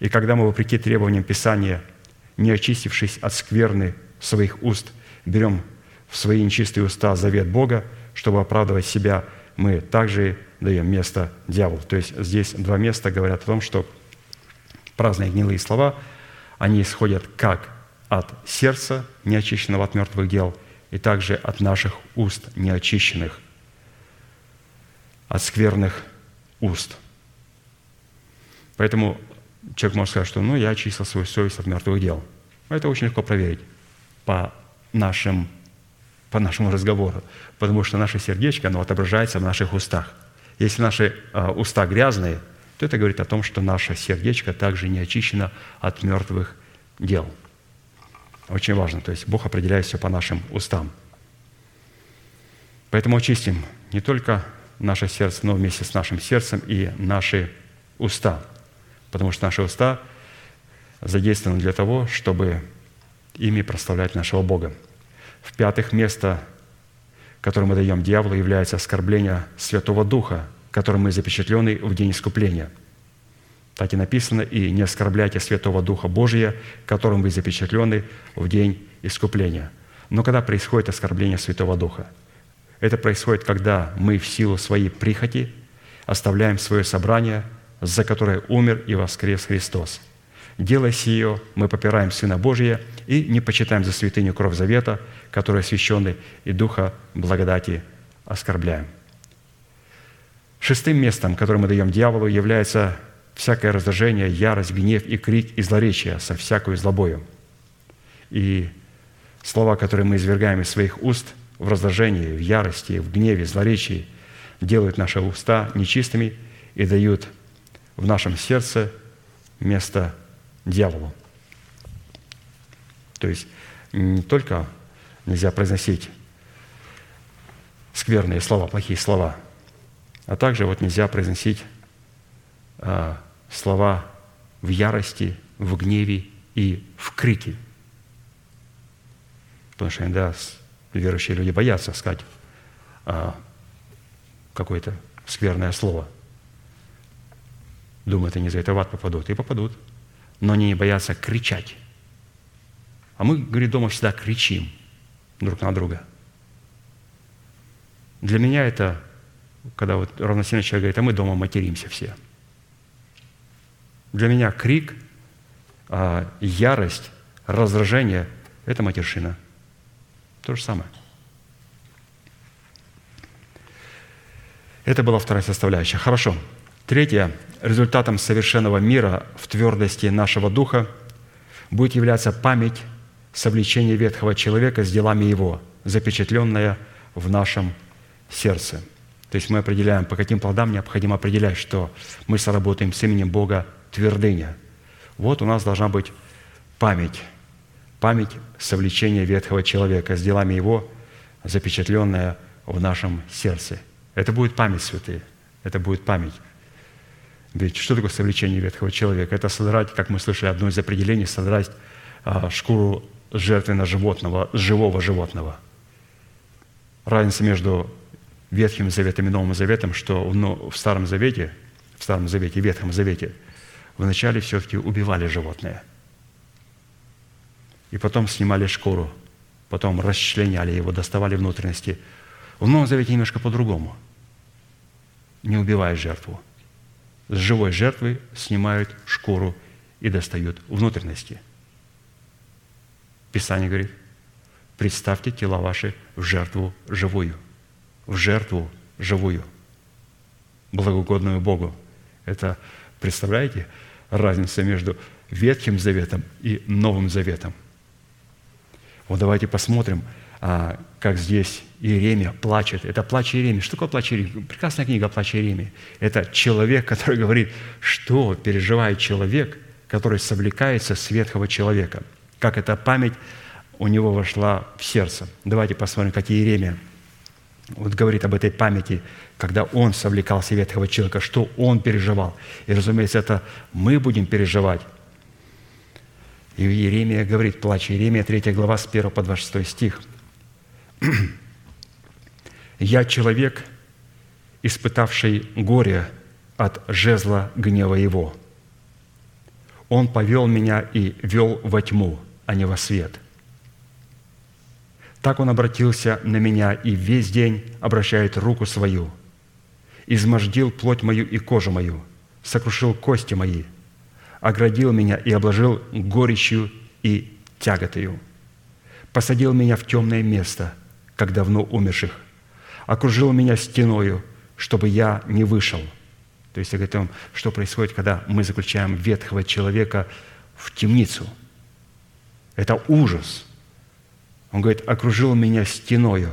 И когда мы, вопреки требованиям Писания, не очистившись от скверны своих уст, берем в свои нечистые уста завет Бога, чтобы оправдывать себя, мы также даем место дьяволу. То есть здесь два места говорят о том, что праздные гнилые слова – они исходят как от сердца, неочищенного от мертвых дел, и также от наших уст, неочищенных, от скверных уст. Поэтому человек может сказать, что ну, я очистил свою совесть от мертвых дел. Это очень легко проверить по, нашим, по нашему разговору, потому что наше сердечко, оно отображается в наших устах. Если наши э, уста грязные – то это говорит о том, что наше сердечко также не очищено от мертвых дел. Очень важно. То есть Бог определяет все по нашим устам. Поэтому очистим не только наше сердце, но вместе с нашим сердцем и наши уста. Потому что наши уста задействованы для того, чтобы ими прославлять нашего Бога. В-пятых, место, которое мы даем дьяволу, является оскорбление Святого Духа, которым мы запечатлены в день искупления. Так и написано, «И не оскорбляйте Святого Духа Божия, которым вы запечатлены в день искупления». Но когда происходит оскорбление Святого Духа? Это происходит, когда мы в силу своей прихоти оставляем свое собрание, за которое умер и воскрес Христос. Делая сие, мы попираем Сына Божия и не почитаем за святыню кровь завета, которая освященный, и Духа благодати оскорбляем. Шестым местом, которое мы даем дьяволу, является всякое раздражение, ярость, гнев и крик и злоречие со всякой злобою. И слова, которые мы извергаем из своих уст в раздражении, в ярости, в гневе, злоречии, делают наши уста нечистыми и дают в нашем сердце место дьяволу. То есть не только нельзя произносить скверные слова, плохие слова – а также вот нельзя произносить слова в ярости, в гневе и в крике. Потому что иногда верующие люди боятся сказать а, какое-то скверное слово. Думают, они за это в ад попадут. И попадут. Но они не боятся кричать. А мы, говорит, дома всегда кричим друг на друга. Для меня это когда вот равносильный человек говорит, а мы дома материмся все. Для меня крик а ярость, раздражение – это матершина. То же самое. Это была вторая составляющая. Хорошо. Третье. Результатом совершенного мира в твердости нашего духа будет являться память совлечения ветхого человека с делами его, запечатленная в нашем сердце. То есть мы определяем, по каким плодам необходимо определять, что мы сработаем с именем Бога твердыня. Вот у нас должна быть память, память совлечения ветхого человека с делами его, запечатленная в нашем сердце – это будет память, святые. Это будет память. Ведь что такое совлечение ветхого человека? Это содрать, как мы слышали, одно из определений, содрать а, шкуру жертвенно животного, живого животного. Разница между Ветхим Заветом и Новым Заветом, что в Старом Завете, в Старом Завете Ветхом Завете вначале все-таки убивали животное. И потом снимали шкуру, потом расчленяли его, доставали внутренности. В Новом Завете немножко по-другому – не убивая жертву. С живой жертвы снимают шкуру и достают внутренности. Писание говорит, представьте тела ваши в жертву живую. В жертву живую. Благогодную Богу. Это, представляете, разница между Ветхим Заветом и Новым Заветом. Вот давайте посмотрим – а, как здесь Иеремия плачет. Это плач Иеремии. Что такое плач Иеремии? Прекрасная книга «Плач Иеремии». Это человек, который говорит, что переживает человек, который совлекается с ветхого человека. Как эта память у него вошла в сердце. Давайте посмотрим, как Иеремия вот говорит об этой памяти, когда он совлекался ветхого человека, что он переживал. И, разумеется, это мы будем переживать. И Иеремия говорит, плач Иеремия, 3 глава, с 1 по 26 стих – «Я человек, испытавший горе от жезла гнева его. Он повел меня и вел во тьму, а не во свет. Так он обратился на меня и весь день обращает руку свою, измождил плоть мою и кожу мою, сокрушил кости мои, оградил меня и обложил горечью и тяготою, посадил меня в темное место – как давно умерших, окружил меня стеною, чтобы я не вышел. То есть говорит о что происходит, когда мы заключаем ветхого человека в темницу. Это ужас. Он говорит, окружил меня стеною,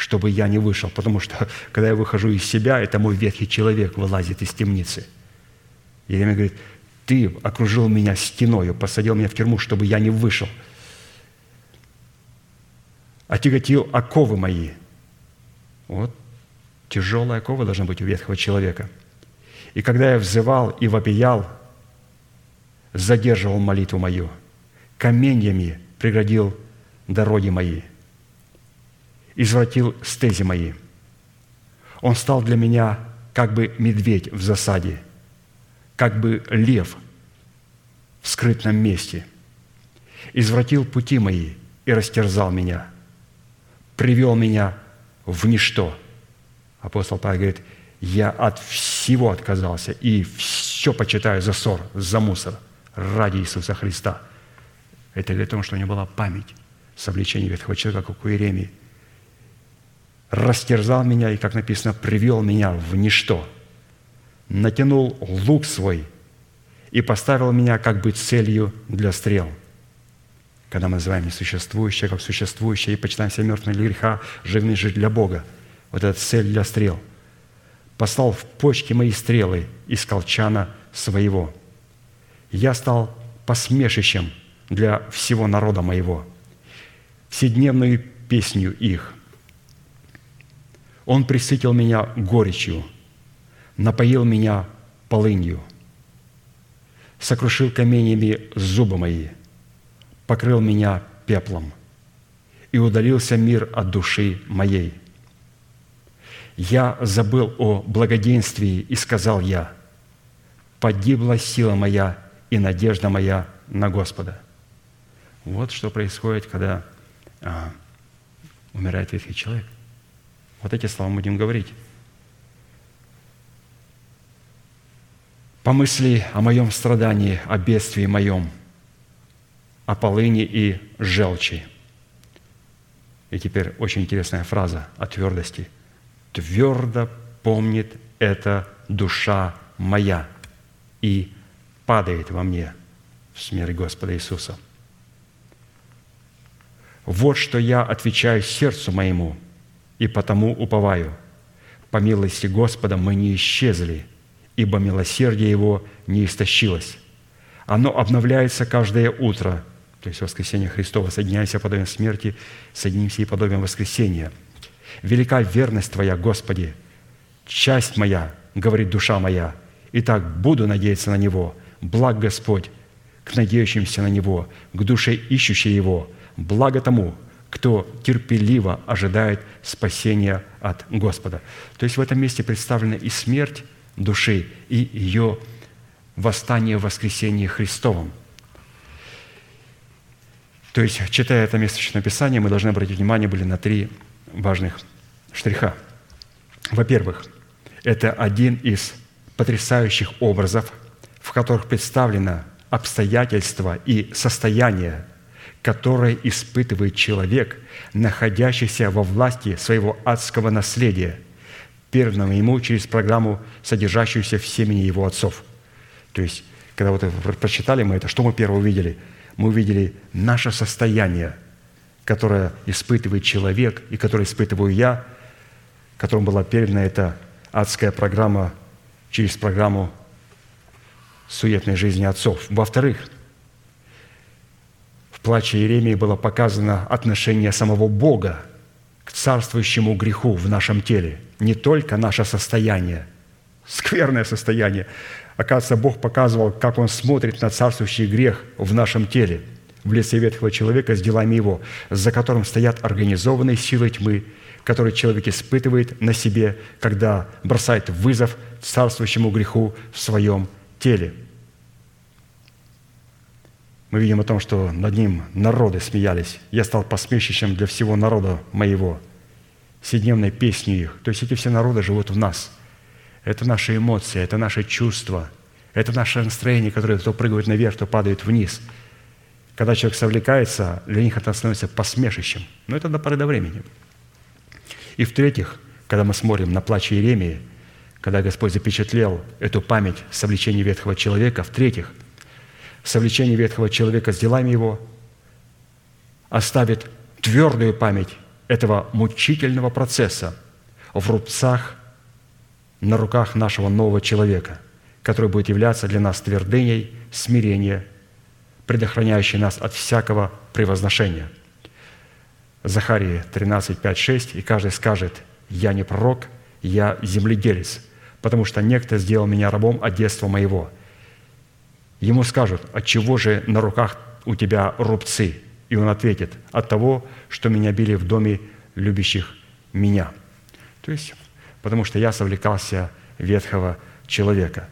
чтобы я не вышел. Потому что, когда я выхожу из себя, это мой ветхий человек вылазит из темницы. И Иеремия говорит, ты окружил меня стеною, посадил меня в тюрьму, чтобы я не вышел – отяготил оковы мои. Вот тяжелая окова должна быть у ветхого человека. И когда я взывал и вопиял, задерживал молитву мою, каменьями преградил дороги мои, извратил стези мои. Он стал для меня как бы медведь в засаде, как бы лев в скрытном месте. Извратил пути мои и растерзал меня – привел меня в ничто. Апостол Павел говорит, я от всего отказался и все почитаю за ссор, за мусор ради Иисуса Христа. Это для того, что у него была память совлечения ветхого человека, как у Иеремии. Растерзал меня и, как написано, привел меня в ничто. Натянул лук свой и поставил меня как бы целью для стрел – когда мы называем несуществующее как существующее и почитаем себя мертвым для греха, живыми жить для Бога. Вот это цель для стрел. Послал в почки мои стрелы из колчана своего. Я стал посмешищем для всего народа моего, вседневную песню их. Он присытил меня горечью, напоил меня полынью, сокрушил каменями зубы мои – покрыл меня пеплом, и удалился мир от души моей. Я забыл о благоденствии и сказал я, погибла сила моя и надежда моя на Господа. Вот что происходит, когда а, умирает ветхий человек. Вот эти слова мы будем говорить. Помысли о моем страдании, о бедствии моем – о полыни и желчи. И теперь очень интересная фраза о твердости. «Твердо помнит эта душа моя и падает во мне в смерть Господа Иисуса». Вот что я отвечаю сердцу моему, и потому уповаю. По милости Господа мы не исчезли, ибо милосердие Его не истощилось. Оно обновляется каждое утро, то есть воскресение Христова, соединяйся подобием смерти, соединимся и подобием воскресения. Велика верность Твоя, Господи, часть моя, говорит душа моя, и так буду надеяться на Него. Благ Господь к надеющимся на Него, к душе ищущей Его – Благо тому, кто терпеливо ожидает спасения от Господа. То есть в этом месте представлена и смерть души, и ее восстание в воскресении Христовом. То есть, читая это место Писания, мы должны обратить внимание были на три важных штриха. Во-первых, это один из потрясающих образов, в которых представлено обстоятельства и состояние которое испытывает человек, находящийся во власти своего адского наследия, переданного ему через программу, содержащуюся в семени его отцов. То есть, когда вот прочитали мы это, что мы первое увидели? Мы увидели наше состояние, которое испытывает человек и которое испытываю я, которому была передана эта адская программа через программу суетной жизни отцов. Во-вторых, в плаче Иеремии было показано отношение самого Бога к царствующему греху в нашем теле. Не только наше состояние, скверное состояние. Оказывается, Бог показывал, как Он смотрит на царствующий грех в нашем теле, в лице ветхого человека с делами его, за которым стоят организованные силы тьмы, которые человек испытывает на себе, когда бросает вызов царствующему греху в своем теле – мы видим о том, что над ним народы смеялись. Я стал посмешищем для всего народа моего, седневной песней их. То есть эти все народы живут в нас. Это наши эмоции, это наши чувства, это наше настроение, которое то прыгает наверх, то падает вниз. Когда человек совлекается, для них это становится посмешищем. Но это до поры до времени. И в-третьих, когда мы смотрим на плач Иеремии, когда Господь запечатлел эту память совлечения ветхого человека, в-третьих – совлечение ветхого человека с делами его, оставит твердую память этого мучительного процесса в рубцах на руках нашего нового человека, который будет являться для нас твердыней смирения, предохраняющей нас от всякого превозношения. Захарии 13, 5, 6, и каждый скажет, «Я не пророк, я земледелец, потому что некто сделал меня рабом от детства моего, Ему скажут, от чего же на руках у тебя рубцы? И он ответит, от того, что меня били в доме любящих меня. То есть, потому что я совлекался ветхого человека.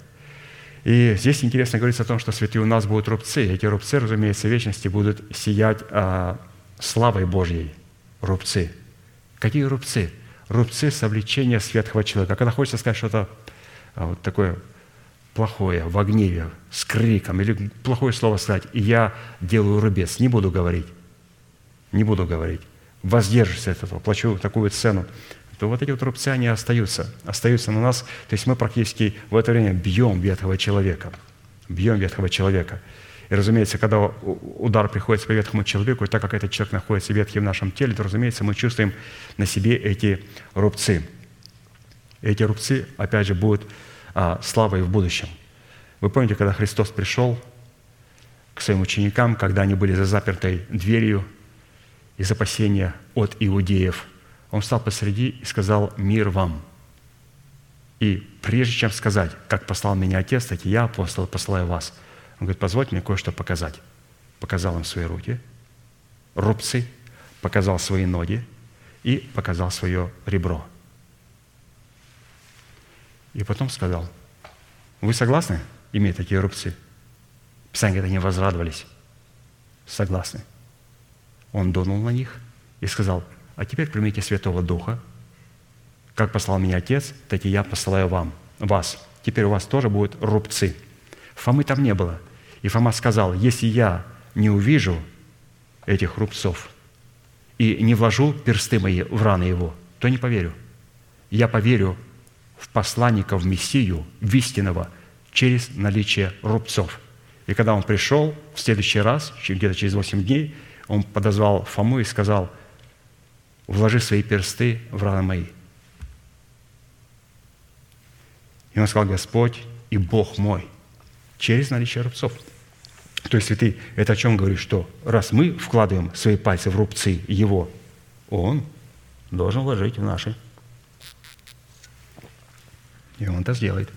И здесь интересно говорится о том, что святые у нас будут рубцы. Эти рубцы, разумеется, в вечности будут сиять а, славой Божьей. Рубцы. Какие рубцы? Рубцы совлечения с ветхого человека. Когда хочется сказать что-то а, вот такое плохое в гневе, с криком, или плохое слово сказать, и я делаю рубец, не буду говорить, не буду говорить, воздержишься от этого, плачу такую цену, то вот эти вот рубцы, они остаются, остаются на нас. То есть мы практически в это время бьем ветхого человека, бьем ветхого человека. И, разумеется, когда удар приходится по ветхому человеку, так как этот человек находится ветхий в нашем теле, то, разумеется, мы чувствуем на себе эти рубцы. Эти рубцы, опять же, будут а, славой в будущем. Вы помните, когда Христос пришел к своим ученикам, когда они были за запертой дверью из опасения от иудеев, Он встал посреди и сказал «Мир вам». И прежде чем сказать, как послал меня Отец, так и я, апостол, посылаю вас, Он говорит, позвольте мне кое-что показать. Показал им свои руки, рубцы, показал свои ноги и показал свое ребро – и потом сказал, вы согласны иметь такие рубцы? Писание говорит, они возрадовались. Согласны. Он дунул на них и сказал, а теперь примите Святого Духа. Как послал меня Отец, так и я посылаю вам, вас. Теперь у вас тоже будут рубцы. Фомы там не было. И Фома сказал, если я не увижу этих рубцов и не вложу персты мои в раны его, то не поверю. Я поверю в посланника, в Мессию, в истинного, через наличие рубцов. И когда он пришел в следующий раз, где-то через 8 дней, он подозвал Фому и сказал, вложи свои персты в раны мои. И он сказал, Господь и Бог мой, через наличие рубцов. То есть, святый, это о чем говорит, что раз мы вкладываем свои пальцы в рубцы Его, Он должен вложить в наши. И Он это сделает.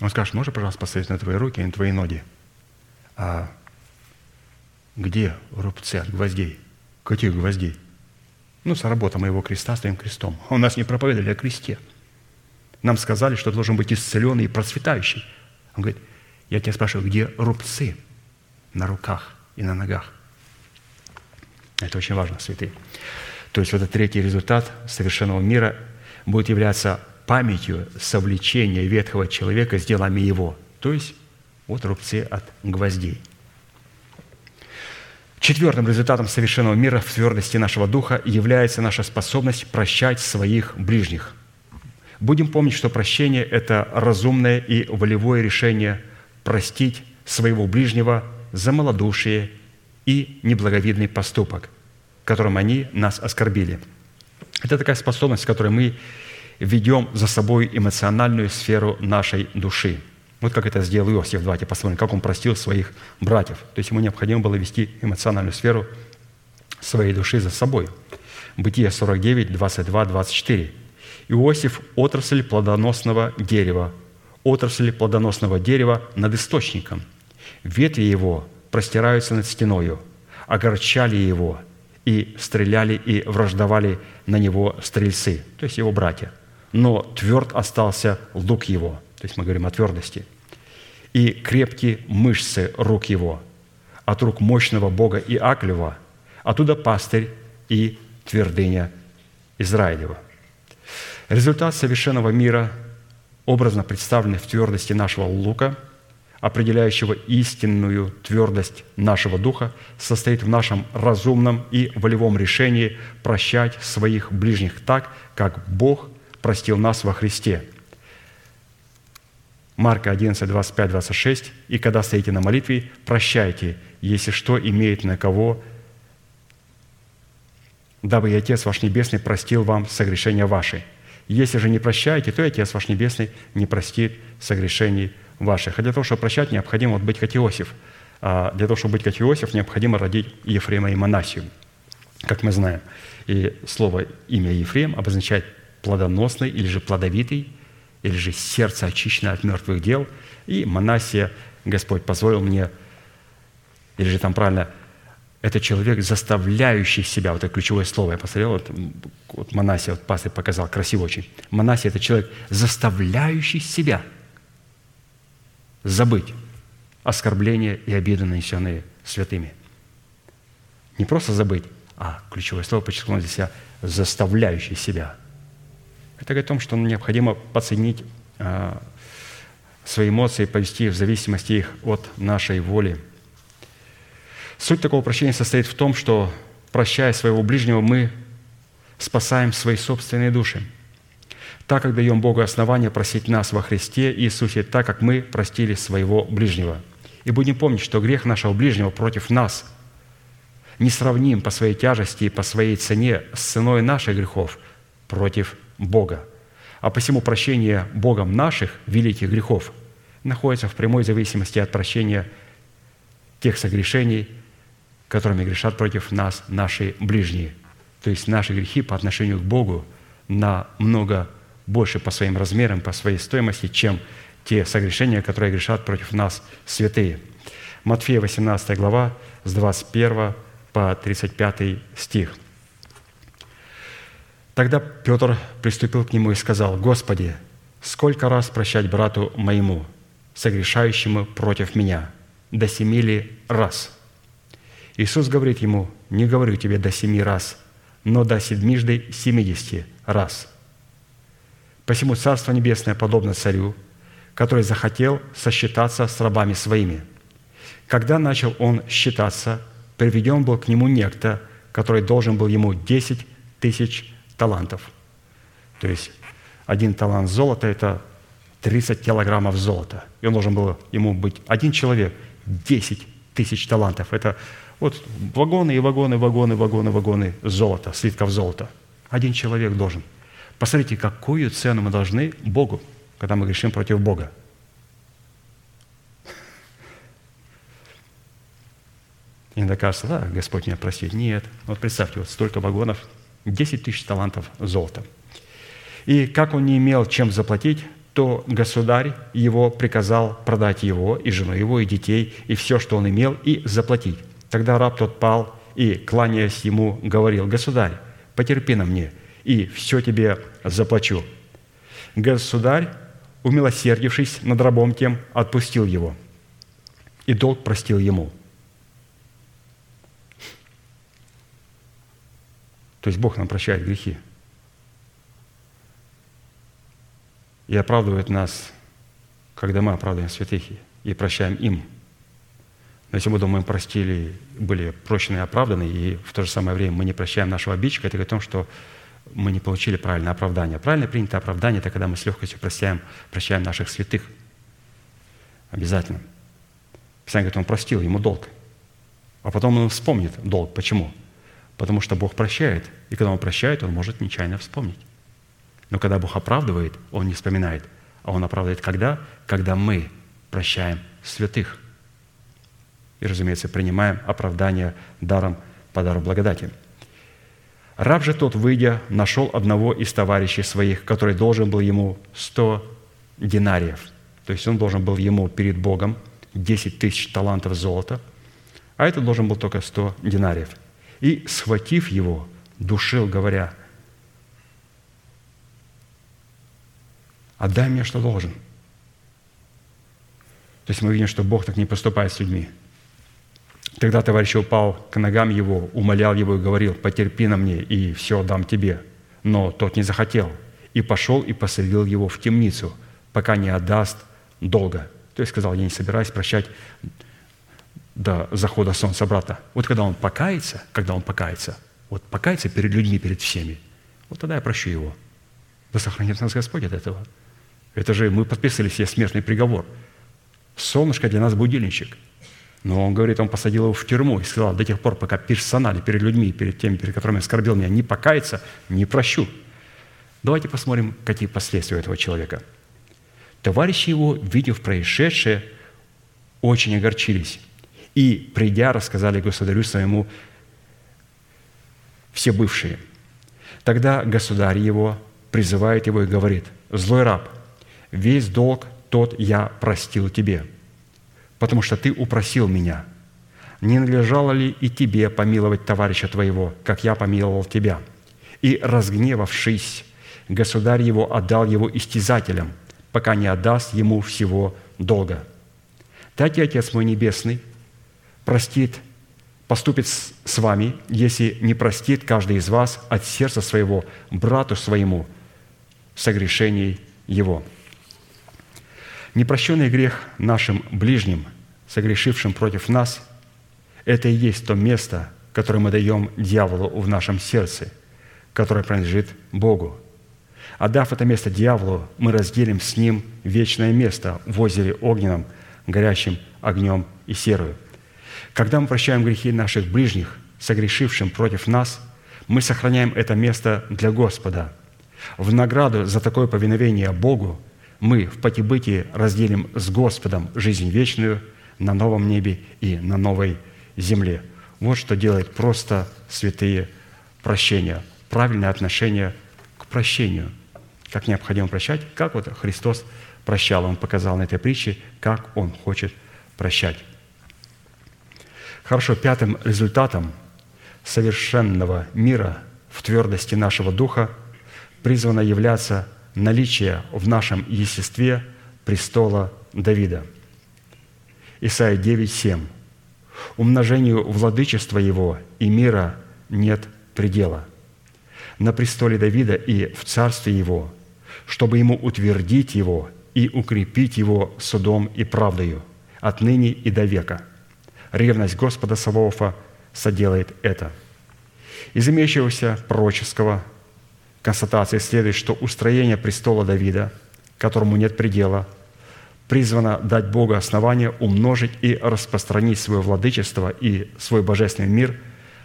Он скажет, можно, пожалуйста, поставить на твои руки и на твои ноги? А где рубцы от гвоздей? Каких гвоздей? Ну, соработа моего креста с твоим крестом. У нас не проповедовали о кресте. Нам сказали, что должен быть исцеленный и процветающий. Он говорит, я тебя спрашиваю, где рубцы на руках и на ногах? Это очень важно, святые. То есть вот этот третий результат совершенного мира будет являться памятью совлечения ветхого человека с делами его. То есть вот рубцы от гвоздей. Четвертым результатом совершенного мира в твердости нашего духа является наша способность прощать своих ближних. Будем помнить, что прощение – это разумное и волевое решение простить своего ближнего за малодушие и неблаговидный поступок, которым они нас оскорбили. Это такая способность, с которой мы ведем за собой эмоциональную сферу нашей души. Вот как это сделал Иосиф. Давайте посмотрим, как он простил своих братьев. То есть ему необходимо было вести эмоциональную сферу своей души за собой. Бытие 49, 22, 24. Иосиф – отрасль плодоносного дерева, отрасль плодоносного дерева над источником. Ветви его простираются над стеною, огорчали его, и стреляли и враждовали на него стрельцы, то есть его братья но тверд остался лук его. То есть мы говорим о твердости. И крепкие мышцы рук его. От рук мощного Бога и Аклева. Оттуда пастырь и твердыня Израилева. Результат совершенного мира, образно представленный в твердости нашего лука, определяющего истинную твердость нашего духа, состоит в нашем разумном и волевом решении прощать своих ближних так, как Бог простил нас во Христе. Марка 11, 25, 26. «И когда стоите на молитве, прощайте, если что имеет на кого, дабы и Отец ваш Небесный простил вам согрешения ваши. Если же не прощаете, то и Отец ваш Небесный не простит согрешений ваших». А для того, чтобы прощать, необходимо вот быть как Иосиф. А для того, чтобы быть как Иосиф, необходимо родить Ефрема и Монасию, как мы знаем. И слово имя Ефрем обозначает плодоносный или же плодовитый, или же сердце очищено от мертвых дел. И Манасия, Господь позволил мне, или же там правильно, это человек, заставляющий себя, вот это ключевое слово, я посмотрел, вот, вот Манасия, вот пастор показал, красиво очень. Манасия – это человек, заставляющий себя забыть оскорбления и обиды, нанесенные святыми. Не просто забыть, а ключевое слово подчеркнул для себя – заставляющий себя – это говорит о том, что необходимо подсоединить а, свои эмоции, повести в зависимости их от нашей воли. Суть такого прощения состоит в том, что, прощая своего ближнего, мы спасаем свои собственные души, так как даем Богу основание просить нас во Христе Иисусе, так как мы простили своего ближнего. И будем помнить, что грех нашего ближнего против нас не сравним по своей тяжести и по своей цене с ценой наших грехов против Бога. А посему прощение Богом наших великих грехов находится в прямой зависимости от прощения тех согрешений, которыми грешат против нас наши ближние. То есть наши грехи по отношению к Богу намного больше по своим размерам, по своей стоимости, чем те согрешения, которые грешат против нас святые. Матфея 18 глава с 21 по 35 стих – Тогда Петр приступил к нему и сказал, «Господи, сколько раз прощать брату моему, согрешающему против меня? До семи ли раз?» Иисус говорит ему, «Не говорю тебе до семи раз, но до седмижды семидесяти раз». Посему Царство Небесное подобно царю, который захотел сосчитаться с рабами своими. Когда начал он считаться, приведен был к нему некто, который должен был ему 10 тысяч талантов. То есть один талант золота – это 30 килограммов золота. И он должен был ему быть один человек, 10 тысяч талантов. Это вот вагоны и вагоны, вагоны, вагоны, вагоны золота, слитков золота. Один человек должен. Посмотрите, какую цену мы должны Богу, когда мы грешим против Бога. Иногда кажется, да, Господь меня простит. Нет. Вот представьте, вот столько вагонов, 10 тысяч талантов золота. И как он не имел чем заплатить, то государь его приказал продать его, и жену его, и детей, и все, что он имел, и заплатить. Тогда раб тот пал и, кланяясь ему, говорил, «Государь, потерпи на мне, и все тебе заплачу». Государь, умилосердившись над рабом тем, отпустил его, и долг простил ему. То есть Бог нам прощает грехи. И оправдывает нас, когда мы оправдываем святых и прощаем им – но если мы думаем, простили, были прощены и оправданы, и в то же самое время мы не прощаем нашего обидчика, это говорит о том, что мы не получили правильное оправдание. Правильно принято оправдание – это когда мы с легкостью прощаем, прощаем наших святых. Обязательно. Писание говорит, он простил, ему долг. А потом он вспомнит долг. Почему? Потому что Бог прощает. И когда Он прощает, Он может нечаянно вспомнить. Но когда Бог оправдывает, Он не вспоминает. А Он оправдывает когда? Когда мы прощаем святых – и, разумеется, принимаем оправдание даром по благодати. Раб же тот, выйдя, нашел одного из товарищей своих, который должен был ему 100 динариев. То есть он должен был ему перед Богом 10 тысяч талантов золота, а это должен был только 100 динариев. И, схватив его, душил, говоря, «Отдай мне, что должен». То есть мы видим, что Бог так не поступает с людьми – Тогда товарищ упал к ногам его, умолял его и говорил, «Потерпи на мне, и все дам тебе». Но тот не захотел, и пошел и посадил его в темницу, пока не отдаст долга. То есть сказал, я не собираюсь прощать до захода солнца брата. Вот когда он покается, когда он покается, вот покается перед людьми, перед всеми, вот тогда я прощу его. Да сохранит нас Господь от этого. Это же мы подписывали себе смертный приговор. Солнышко для нас будильничек – но он говорит, он посадил его в тюрьму и сказал, до тех пор, пока персонали перед людьми, перед теми, перед которыми оскорбил меня, не покается, не прощу. Давайте посмотрим, какие последствия у этого человека. Товарищи его, видев происшедшее, очень огорчились. И, придя, рассказали государю своему все бывшие. Тогда государь его призывает его и говорит, «Злой раб, весь долг тот я простил тебе» потому что ты упросил меня. Не надлежало ли и тебе помиловать товарища твоего, как я помиловал тебя?» И, разгневавшись, государь его отдал его истязателям, пока не отдаст ему всего долга. Так и Отец мой Небесный простит, поступит с вами, если не простит каждый из вас от сердца своего брату своему согрешений его». Непрощенный грех нашим ближним, согрешившим против нас, это и есть то место, которое мы даем дьяволу в нашем сердце, которое принадлежит Богу. Отдав это место дьяволу, мы разделим с ним вечное место в озере огненном, горящим огнем и серою. Когда мы прощаем грехи наших ближних, согрешившим против нас, мы сохраняем это место для Господа. В награду за такое повиновение Богу мы в потебытии разделим с Господом жизнь вечную на новом небе и на новой земле. Вот что делает просто святые прощения, правильное отношение к прощению. Как необходимо прощать, как вот Христос прощал. Он показал на этой притче, как Он хочет прощать. Хорошо, пятым результатом совершенного мира в твердости нашего духа призвано являться наличие в нашем естестве престола Давида. Исайя 9, 7. «Умножению владычества его и мира нет предела. На престоле Давида и в царстве его, чтобы ему утвердить его и укрепить его судом и правдою отныне и до века. Ревность Господа Саваофа соделает это. Из имеющегося пророческого констатации следует, что устроение престола Давида, которому нет предела, призвано дать Богу основание умножить и распространить свое владычество и свой божественный мир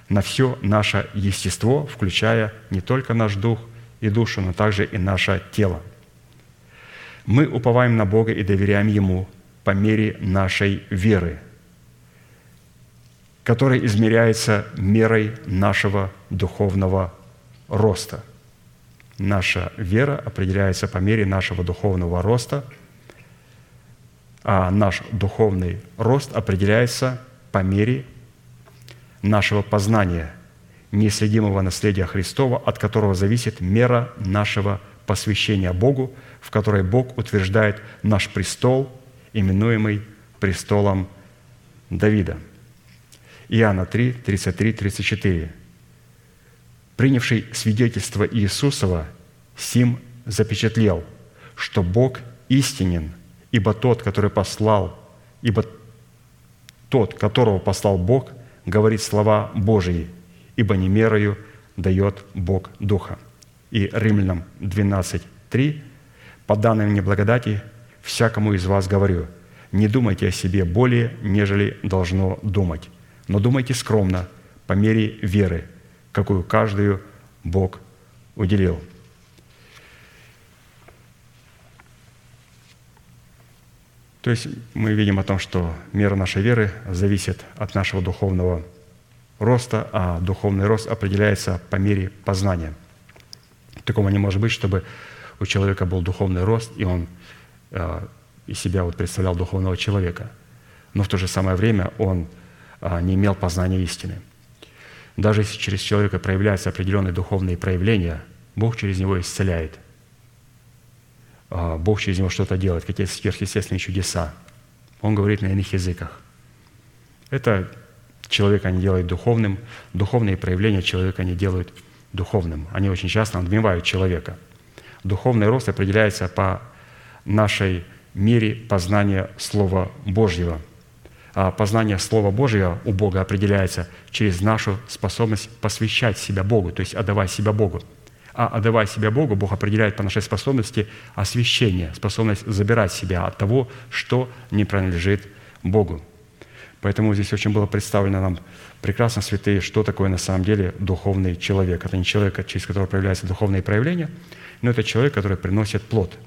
на все наше естество, включая не только наш дух и душу, но также и наше тело. Мы уповаем на Бога и доверяем Ему по мере нашей веры, которая измеряется мерой нашего духовного роста. Наша вера определяется по мере нашего духовного роста, а наш духовный рост определяется по мере нашего познания, неследимого наследия Христова, от которого зависит мера нашего посвящения Богу, в которой Бог утверждает наш престол, именуемый престолом Давида. Иоанна 3, 33, 34. «Принявший свидетельство Иисусова, сим запечатлел, что Бог истинен, ибо тот, который послал, ибо тот, которого послал Бог – говорит слова Божии, ибо не мерою дает Бог Духа». И Римлянам 12:3 «По данной мне благодати всякому из вас говорю, не думайте о себе более, нежели должно думать, но думайте скромно, по мере веры, какую каждую Бог уделил». То есть мы видим о том, что мера нашей веры зависит от нашего духовного роста, а духовный рост определяется по мере познания. Такого не может быть, чтобы у человека был духовный рост, и он э, из себя вот представлял духовного человека. Но в то же самое время он не имел познания истины. Даже если через человека проявляются определенные духовные проявления, Бог через него исцеляет. А, Бог через него что-то делает, какие-то сверхъестественные чудеса. Он говорит на иных языках. Это человека не делает духовным, духовные проявления человека не делают духовным. Они очень часто надмевают человека. Духовный рост определяется по нашей мере познания Слова Божьего. А познание Слова Божьего у Бога определяется через нашу способность посвящать себя Богу, то есть отдавать себя Богу – а отдавая себя Богу, Бог определяет по нашей способности освящение, способность забирать себя от того, что не принадлежит Богу. Поэтому здесь очень было представлено нам прекрасно, святые, что такое на самом деле духовный человек. Это не человек, через которого проявляются духовные проявления, но это человек, который приносит плод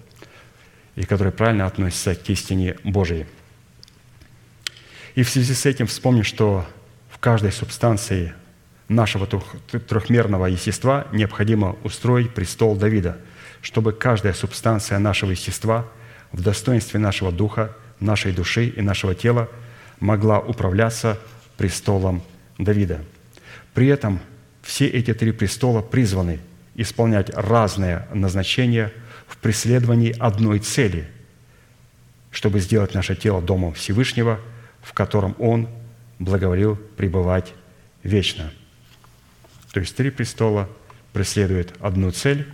и который правильно относится к истине Божией. И в связи с этим вспомним, что в каждой субстанции нашего трехмерного естества необходимо устроить престол Давида, чтобы каждая субстанция нашего естества в достоинстве нашего духа, нашей души и нашего тела могла управляться престолом Давида. При этом все эти три престола призваны исполнять разные назначения в преследовании одной цели, чтобы сделать наше тело домом Всевышнего, в котором Он благоволил пребывать вечно – то есть три престола преследуют одну цель,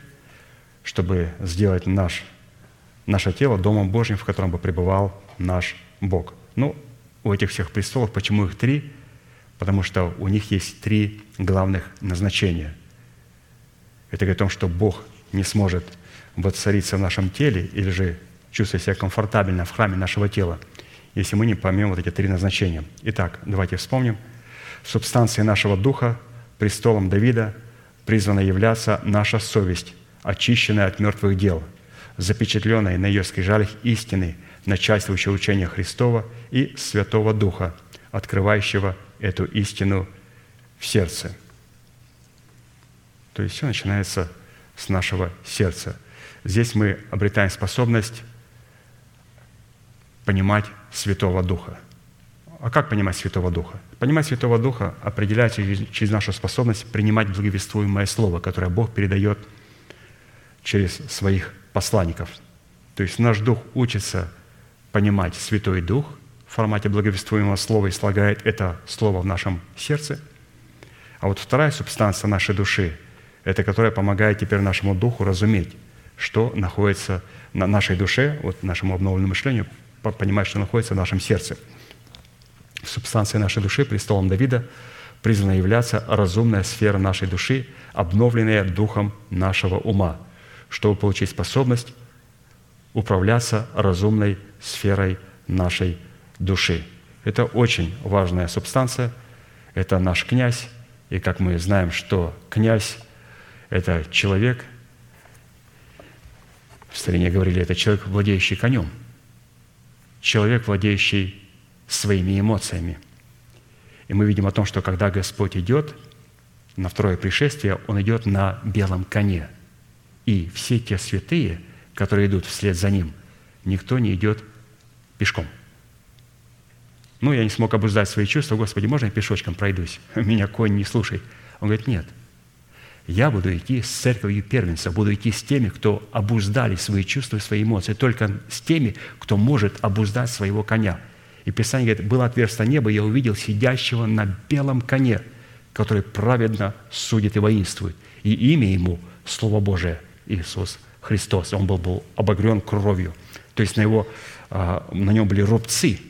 чтобы сделать наш, наше тело домом Божьим, в котором бы пребывал наш Бог. Ну, у этих всех престолов, почему их три? Потому что у них есть три главных назначения. Это говорит о том, что Бог не сможет воцариться в нашем теле или же чувствовать себя комфортабельно в храме нашего тела, если мы не поймем вот эти три назначения. Итак, давайте вспомним. Субстанция нашего духа престолом Давида призвана являться наша совесть, очищенная от мертвых дел, запечатленная на ее скрижалях истины, начальствующего учения Христова и Святого Духа, открывающего эту истину в сердце. То есть все начинается с нашего сердца. Здесь мы обретаем способность понимать Святого Духа – а как понимать Святого Духа? Понимать Святого Духа определяется через нашу способность принимать благовествуемое Слово, которое Бог передает через своих посланников. То есть наш Дух учится понимать Святой Дух в формате благовествуемого Слова и слагает это Слово в нашем сердце. А вот вторая субстанция нашей души – это которая помогает теперь нашему Духу разуметь, что находится на нашей душе, вот нашему обновленному мышлению, понимать, что находится в нашем сердце – В субстанции нашей души, престолом Давида, призвана являться разумная сфера нашей души, обновленная духом нашего ума, чтобы получить способность управляться разумной сферой нашей души. Это очень важная субстанция, это наш князь, и как мы знаем, что князь – это человек, в старине говорили, это человек, владеющий конем, человек, владеющий своими эмоциями. И мы видим о том, что когда Господь идет на второе пришествие, Он идет на белом коне. И все те святые, которые идут вслед за Ним, никто не идет пешком. Ну, я не смог обуздать свои чувства. Господи, можно я пешочком пройдусь? Меня конь не слушай. Он говорит, нет. Я буду идти с церковью первенца, буду идти с теми, кто обуздали свои чувства, свои эмоции, только с теми, кто может обуздать своего коня – и Писание говорит, было отверстие небо, и я увидел сидящего на белом коне, который праведно судит и воинствует. И имя ему – Слово Божие, Иисус Христос. Он был, был обогрен кровью. То есть на, его, а, на нем были рубцы.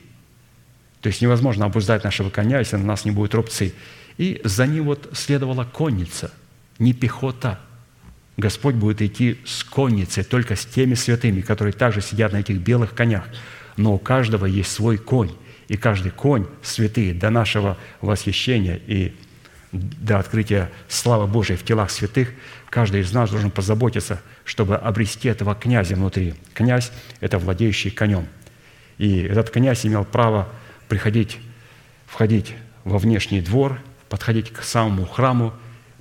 То есть невозможно обуздать нашего коня, если на нас не будет рубцы. И за ним вот следовала конница, не пехота. Господь будет идти с конницей, только с теми святыми, которые также сидят на этих белых конях – но у каждого есть свой конь, и каждый конь святые до нашего восхищения и до открытия славы Божией в телах святых, каждый из нас должен позаботиться, чтобы обрести этого князя внутри. Князь – это владеющий конем. И этот князь имел право приходить, входить во внешний двор, подходить к самому храму,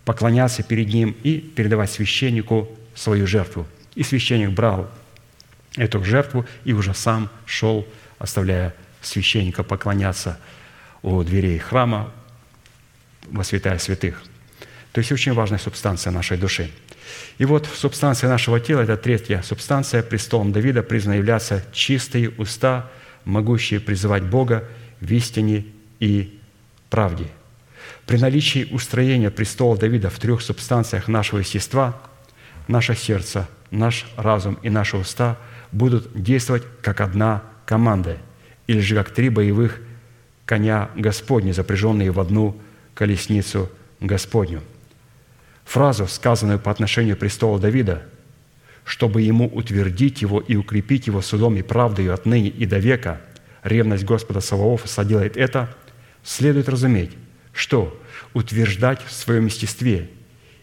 поклоняться перед ним и передавать священнику свою жертву. И священник брал эту жертву и уже сам шел, оставляя священника поклоняться у дверей храма во святая святых. То есть очень важная субстанция нашей души. И вот субстанция нашего тела – это третья субстанция, престолом Давида признана являться чистые уста, могущие призывать Бога в истине и правде. При наличии устроения престола Давида в трех субстанциях нашего естества – наше сердце, наш разум и наши уста – будут действовать как одна команда, или же как три боевых коня Господни, запряженные в одну колесницу Господню. Фразу, сказанную по отношению престола Давида, чтобы ему утвердить его и укрепить его судом и правдою отныне и до века, ревность Господа Саваофа соделает это, следует разуметь, что утверждать в своем естестве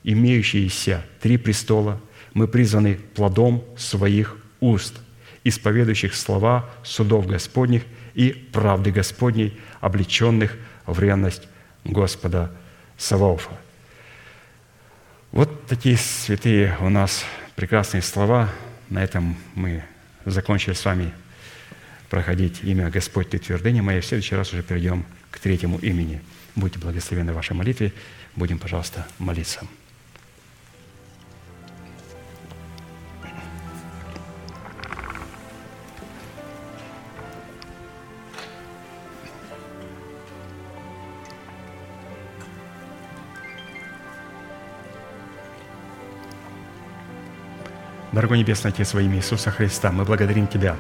имеющиеся три престола мы призваны плодом своих уст, исповедующих слова судов Господних и правды Господней, облеченных в ревность Господа Саваофа. Вот такие святые у нас прекрасные слова. На этом мы закончили с вами проходить имя Господь Ты твердыня моя. В следующий раз уже перейдем к третьему имени. Будьте благословены в вашей молитве. Будем, пожалуйста, молиться. Дорогой Небесный Отец, во имя Иисуса Христа, мы благодарим Тебя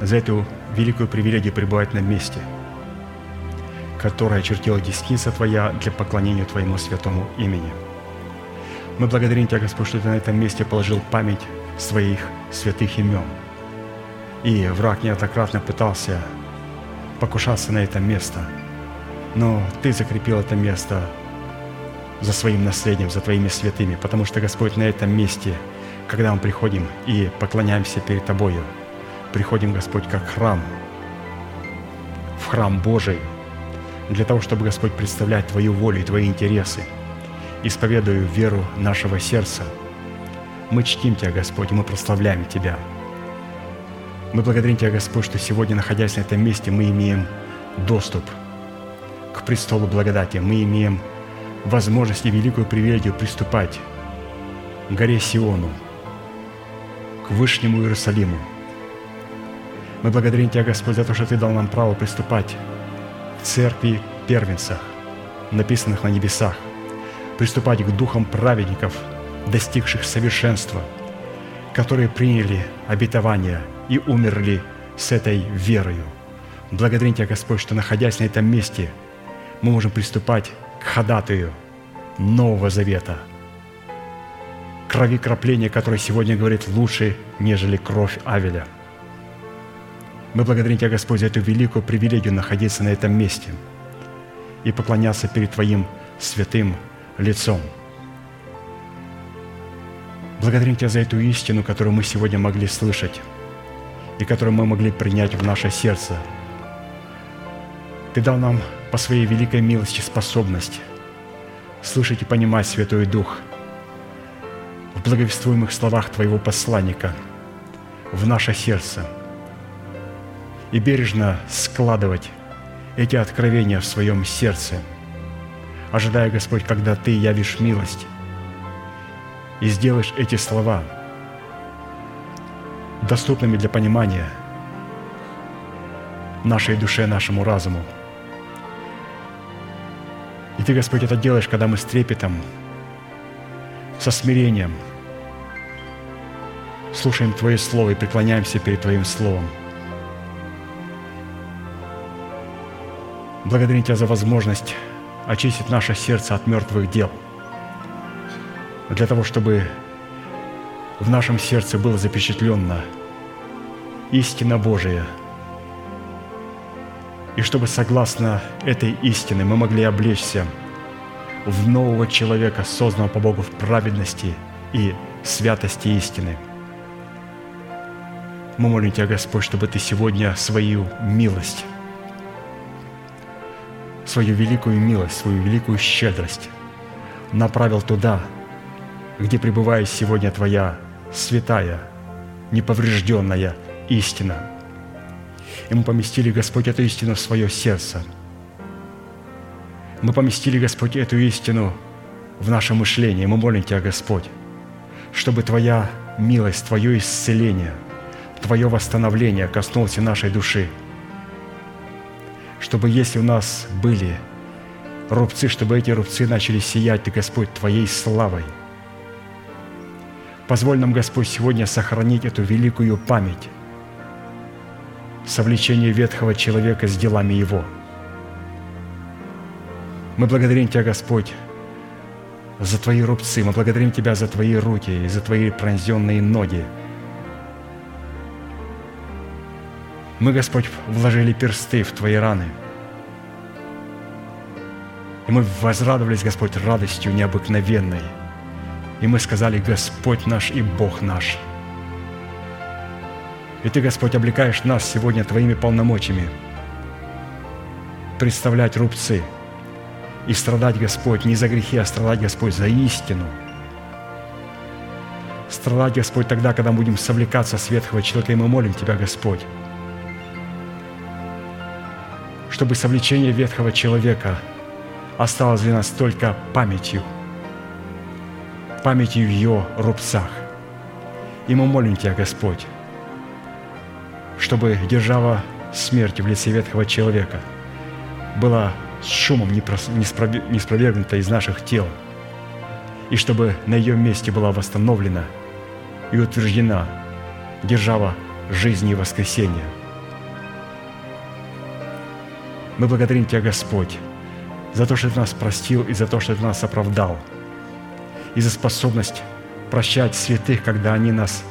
за эту великую привилегию пребывать на месте, которое очертила десница Твоя для поклонения Твоему святому имени. Мы благодарим Тебя, Господь, что Ты на этом месте положил память своих святых имен. И враг неоднократно пытался покушаться на это место, но Ты закрепил это место за своим наследием, за Твоими святыми, потому что, Господь, на этом месте – когда мы приходим и поклоняемся перед Тобою, приходим, Господь, как храм, в храм Божий, для того, чтобы, Господь, представлять Твою волю и Твои интересы, исповедуя веру нашего сердца. Мы чтим Тебя, Господь, и мы прославляем Тебя. Мы благодарим Тебя, Господь, что сегодня, находясь на этом месте, мы имеем доступ к престолу благодати. Мы имеем возможность и великую привилегию приступать к горе Сиону – к Вышнему Иерусалиму. Мы благодарим Тебя, Господь, за то, что Ты дал нам право приступать церкви первенцах, написанных на небесах, приступать к духам праведников, достигших совершенства, которые приняли обетование и умерли с этой верою, Благодарим Тебя, Господь, что, находясь на этом месте, мы можем приступать к ходатаю Нового Завета, крови кропления, которое сегодня говорит лучше, нежели кровь Авеля. Мы благодарим Тебя, Господь, за эту великую привилегию находиться на этом месте и поклоняться перед Твоим святым лицом. Благодарим Тебя за эту истину, которую мы сегодня могли слышать и которую мы могли принять в наше сердце. Ты дал нам по своей великой милости способность слышать и понимать Святой Дух в благовествуемых словах Твоего посланника в наше сердце и бережно складывать эти откровения в своем сердце, ожидая, Господь, когда Ты явишь милость и сделаешь эти слова доступными для понимания нашей душе, нашему разуму. И Ты, Господь, это делаешь, когда мы с трепетом, со смирением слушаем Твое Слово и преклоняемся перед Твоим Словом. Благодарим Тебя за возможность очистить наше сердце от мертвых дел, для того, чтобы в нашем сердце было запечатлено истина Божия, и чтобы согласно этой истине мы могли облечься в нового человека, созданного по Богу в праведности и святости истины. Мы молим Тебя, Господь, чтобы Ты сегодня свою милость, свою великую милость, свою великую щедрость направил туда, где пребывает сегодня Твоя святая, неповрежденная истина. И мы поместили, Господь, эту истину в свое сердце. Мы поместили, Господь, эту истину в наше мышление. Мы молим Тебя, Господь, чтобы Твоя милость, Твое исцеление, Твое восстановление коснулось нашей души. Чтобы если у нас были рубцы, чтобы эти рубцы начали сиять, Ты, Господь, Твоей славой – Позволь нам, Господь, сегодня сохранить эту великую память, совлечение ветхого человека с делами его. Мы благодарим Тебя, Господь, за Твои рубцы, мы благодарим Тебя за Твои руки и за Твои пронзенные ноги. Мы, Господь, вложили персты в Твои раны. И мы возрадовались, Господь, радостью необыкновенной – и мы сказали, Господь наш и Бог наш. И Ты, Господь, облекаешь нас сегодня Твоими полномочиями представлять рубцы и страдать, Господь, не за грехи, а страдать, Господь, за истину. Страдать, Господь, тогда, когда будем совлекаться с ветхого человека, и мы молим Тебя, Господь, чтобы совлечение ветхого человека осталось для нас только памятью – памятью в ее рубцах. И мы молим Тебя, Господь, чтобы держава смерти в лице ветхого человека была с шумом не спровергнута из наших тел, и чтобы на ее месте была восстановлена и утверждена держава жизни и воскресения. Мы благодарим Тебя, Господь, за то, что Ты нас простил и за то, что Ты нас оправдал – и за способность прощать святых, когда они нас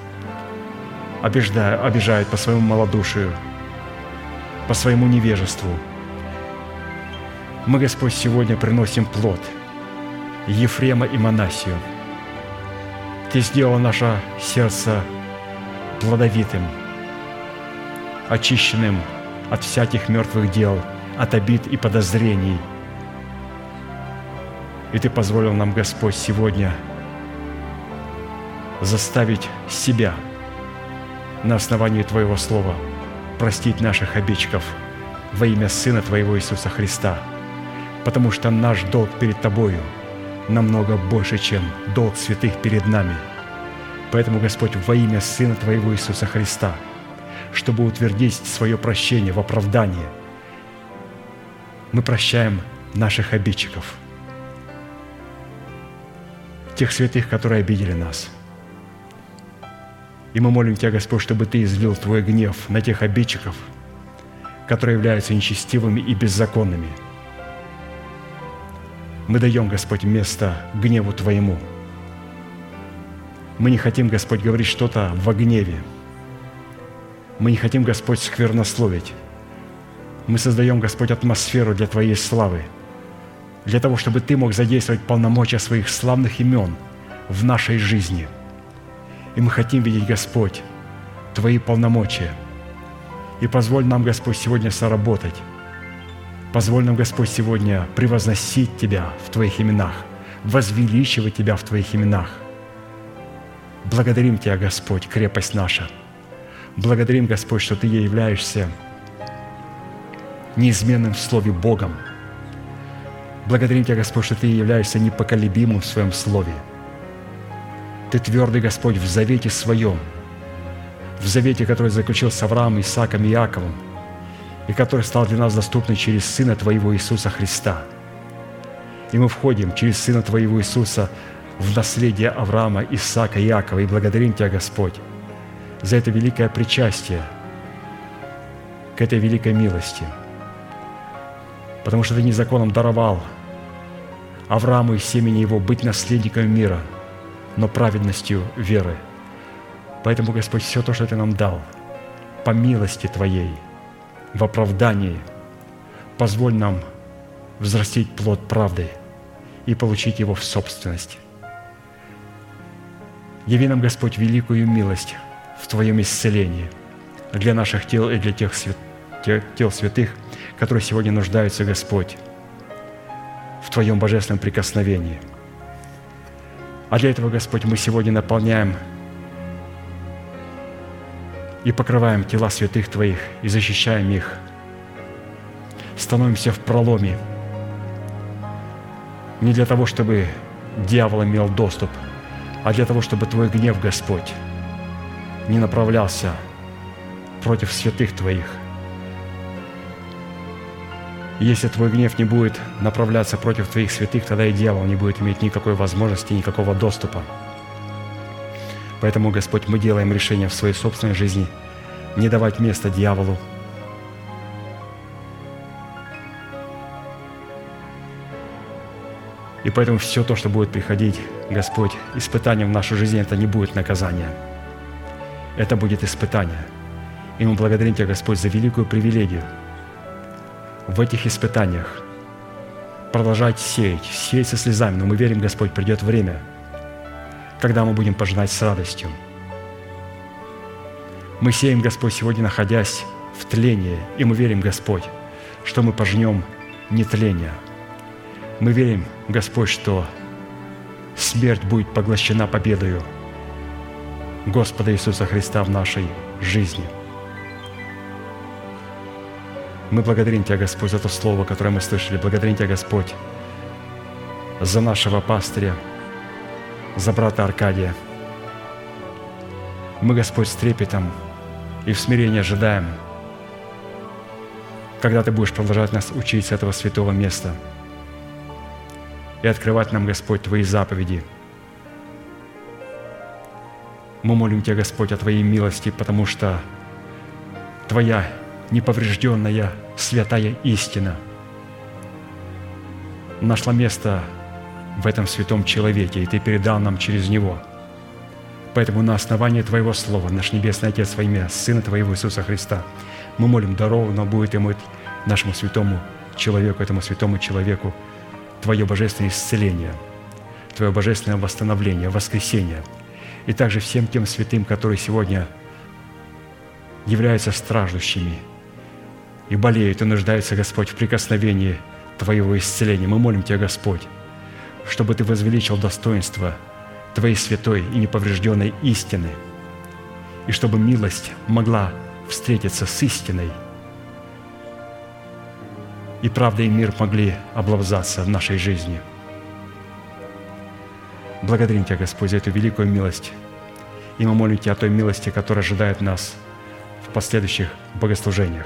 обижают по своему малодушию, по своему невежеству. Мы, Господь, сегодня приносим плод Ефрема и Манасию. Ты сделал наше сердце плодовитым, очищенным от всяких мертвых дел, от обид и подозрений – и Ты позволил нам, Господь, сегодня заставить себя на основании Твоего Слова простить наших обидчиков во имя Сына Твоего Иисуса Христа, потому что наш долг перед Тобою намного больше, чем долг святых перед нами. Поэтому, Господь, во имя Сына Твоего Иисуса Христа, чтобы утвердить свое прощение в оправдании, мы прощаем наших обидчиков – тех святых, которые обидели нас. И мы молим Тебя, Господь, чтобы Ты излил Твой гнев на тех обидчиков, которые являются нечестивыми и беззаконными. Мы даем, Господь, место гневу Твоему. Мы не хотим, Господь, говорить что-то во гневе. Мы не хотим, Господь, сквернословить. Мы создаем, Господь, атмосферу для Твоей славы, для того, чтобы Ты мог задействовать полномочия своих славных имен в нашей жизни. И мы хотим видеть, Господь, Твои полномочия. И позволь нам, Господь, сегодня соработать. Позволь нам, Господь, сегодня превозносить Тебя в Твоих именах, возвеличивать Тебя в Твоих именах. Благодарим Тебя, Господь, крепость наша. Благодарим, Господь, что Ты являешься неизменным в Слове Богом. Благодарим Тебя, Господь, что Ты являешься непоколебимым в Своем Слове. Ты твердый, Господь, в завете Своем, в завете, который заключил с Авраамом, Исааком и Иаковом, и который стал для нас доступным через Сына Твоего Иисуса Христа. И мы входим через Сына Твоего Иисуса в наследие Авраама, Исаака и Иакова, и благодарим Тебя, Господь, за это великое причастие к этой великой милости – потому что Ты незаконом даровал Аврааму и семени его быть наследником мира, но праведностью веры. Поэтому, Господь, все то, что Ты нам дал, по милости Твоей, в оправдании, позволь нам взрастить плод правды и получить его в собственность. Яви нам, Господь, великую милость в Твоем исцелении для наших тел и для тех свят... тел святых – которые сегодня нуждаются, Господь, в Твоем божественном прикосновении. А для этого, Господь, мы сегодня наполняем и покрываем тела святых Твоих и защищаем их. Становимся в проломе не для того, чтобы дьявол имел доступ, а для того, чтобы Твой гнев, Господь, не направлялся против святых Твоих – если твой гнев не будет направляться против твоих святых, тогда и дьявол не будет иметь никакой возможности, никакого доступа. Поэтому, Господь, мы делаем решение в своей собственной жизни не давать места дьяволу, И поэтому все то, что будет приходить, Господь, испытанием в нашу жизнь, это не будет наказание. Это будет испытание. И мы благодарим Тебя, Господь, за великую привилегию – в этих испытаниях, продолжать сеять, сеять со слезами, но мы верим, Господь, придет время, когда мы будем пожинать с радостью. Мы сеем, Господь, сегодня находясь в тлении, и мы верим, Господь, что мы пожнем не тление. Мы верим, Господь, что смерть будет поглощена победою Господа Иисуса Христа в нашей жизни – мы благодарим Тебя, Господь, за то слово, которое мы слышали. Благодарим Тебя, Господь, за нашего пастыря, за брата Аркадия. Мы, Господь, с трепетом и в смирении ожидаем, когда Ты будешь продолжать нас учить с этого святого места и открывать нам, Господь, Твои заповеди. Мы молим Тебя, Господь, о Твоей милости, потому что Твоя неповрежденная святая истина нашла место в этом святом человеке, и Ты передал нам через него. Поэтому на основании Твоего Слова, наш Небесный Отец во имя Сына Твоего Иисуса Христа, мы молим, даровано будет ему нашему святому человеку, этому святому человеку, Твое божественное исцеление, Твое божественное восстановление, воскресение, и также всем тем святым, которые сегодня являются страждущими – и болеют, и нуждаются, Господь, в прикосновении Твоего исцеления. Мы молим Тебя, Господь, чтобы Ты возвеличил достоинство Твоей святой и неповрежденной истины, и чтобы милость могла встретиться с истиной, и правда и мир могли облавзаться в нашей жизни. Благодарим Тебя, Господь, за эту великую милость. И мы молим Тебя о той милости, которая ожидает нас в последующих богослужениях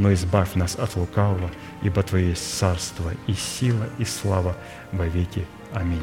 но избавь нас от лукавого, ибо Твое есть царство и сила и слава во веки. Аминь.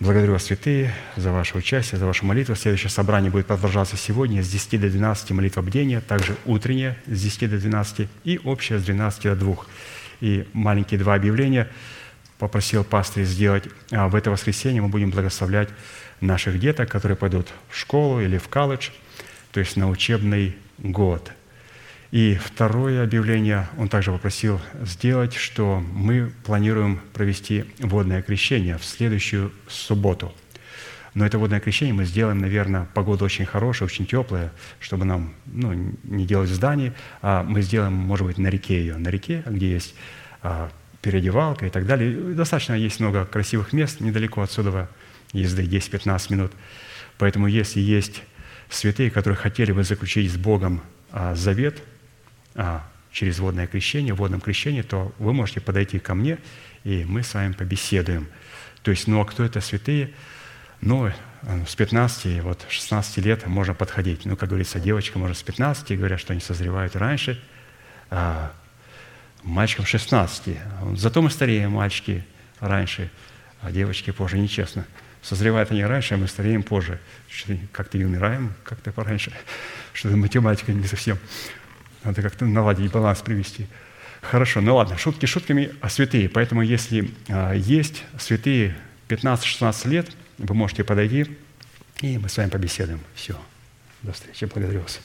Благодарю вас, святые, за ваше участие, за вашу молитву. Следующее собрание будет продолжаться сегодня с 10 до 12 молитва бдения, также утренняя с 10 до 12 и общая с 12 до 2. И маленькие два объявления попросил пастырь сделать. А в это воскресенье мы будем благословлять наших деток, которые пойдут в школу или в колледж, то есть на учебный год – и второе объявление он также попросил сделать, что мы планируем провести водное крещение в следующую субботу. Но это водное крещение мы сделаем, наверное, погода очень хорошая, очень теплая, чтобы нам ну, не делать в а мы сделаем, может быть, на реке ее, на реке, где есть а, переодевалка и так далее. Достаточно есть много красивых мест недалеко отсюда, езды 10-15 минут. Поэтому если есть святые, которые хотели бы заключить с Богом а, завет – а, через водное крещение, в водном крещении, то вы можете подойти ко мне, и мы с вами побеседуем. То есть, ну а кто это святые? Ну, э, с 15, вот 16 лет можно подходить. Ну, как говорится, девочка может с 15, говорят, что они созревают раньше, а мальчикам 16. Зато мы стареем, мальчики, раньше, а девочки позже. Нечестно. Созревают они раньше, а мы стареем позже. Как-то и умираем как-то пораньше. Что-то математика не совсем. Надо как-то наладить баланс, привести. Хорошо, ну ладно, шутки шутками, а святые. Поэтому если а, есть святые 15-16 лет, вы можете подойти, и мы с вами побеседуем. Все. До встречи. Благодарю вас.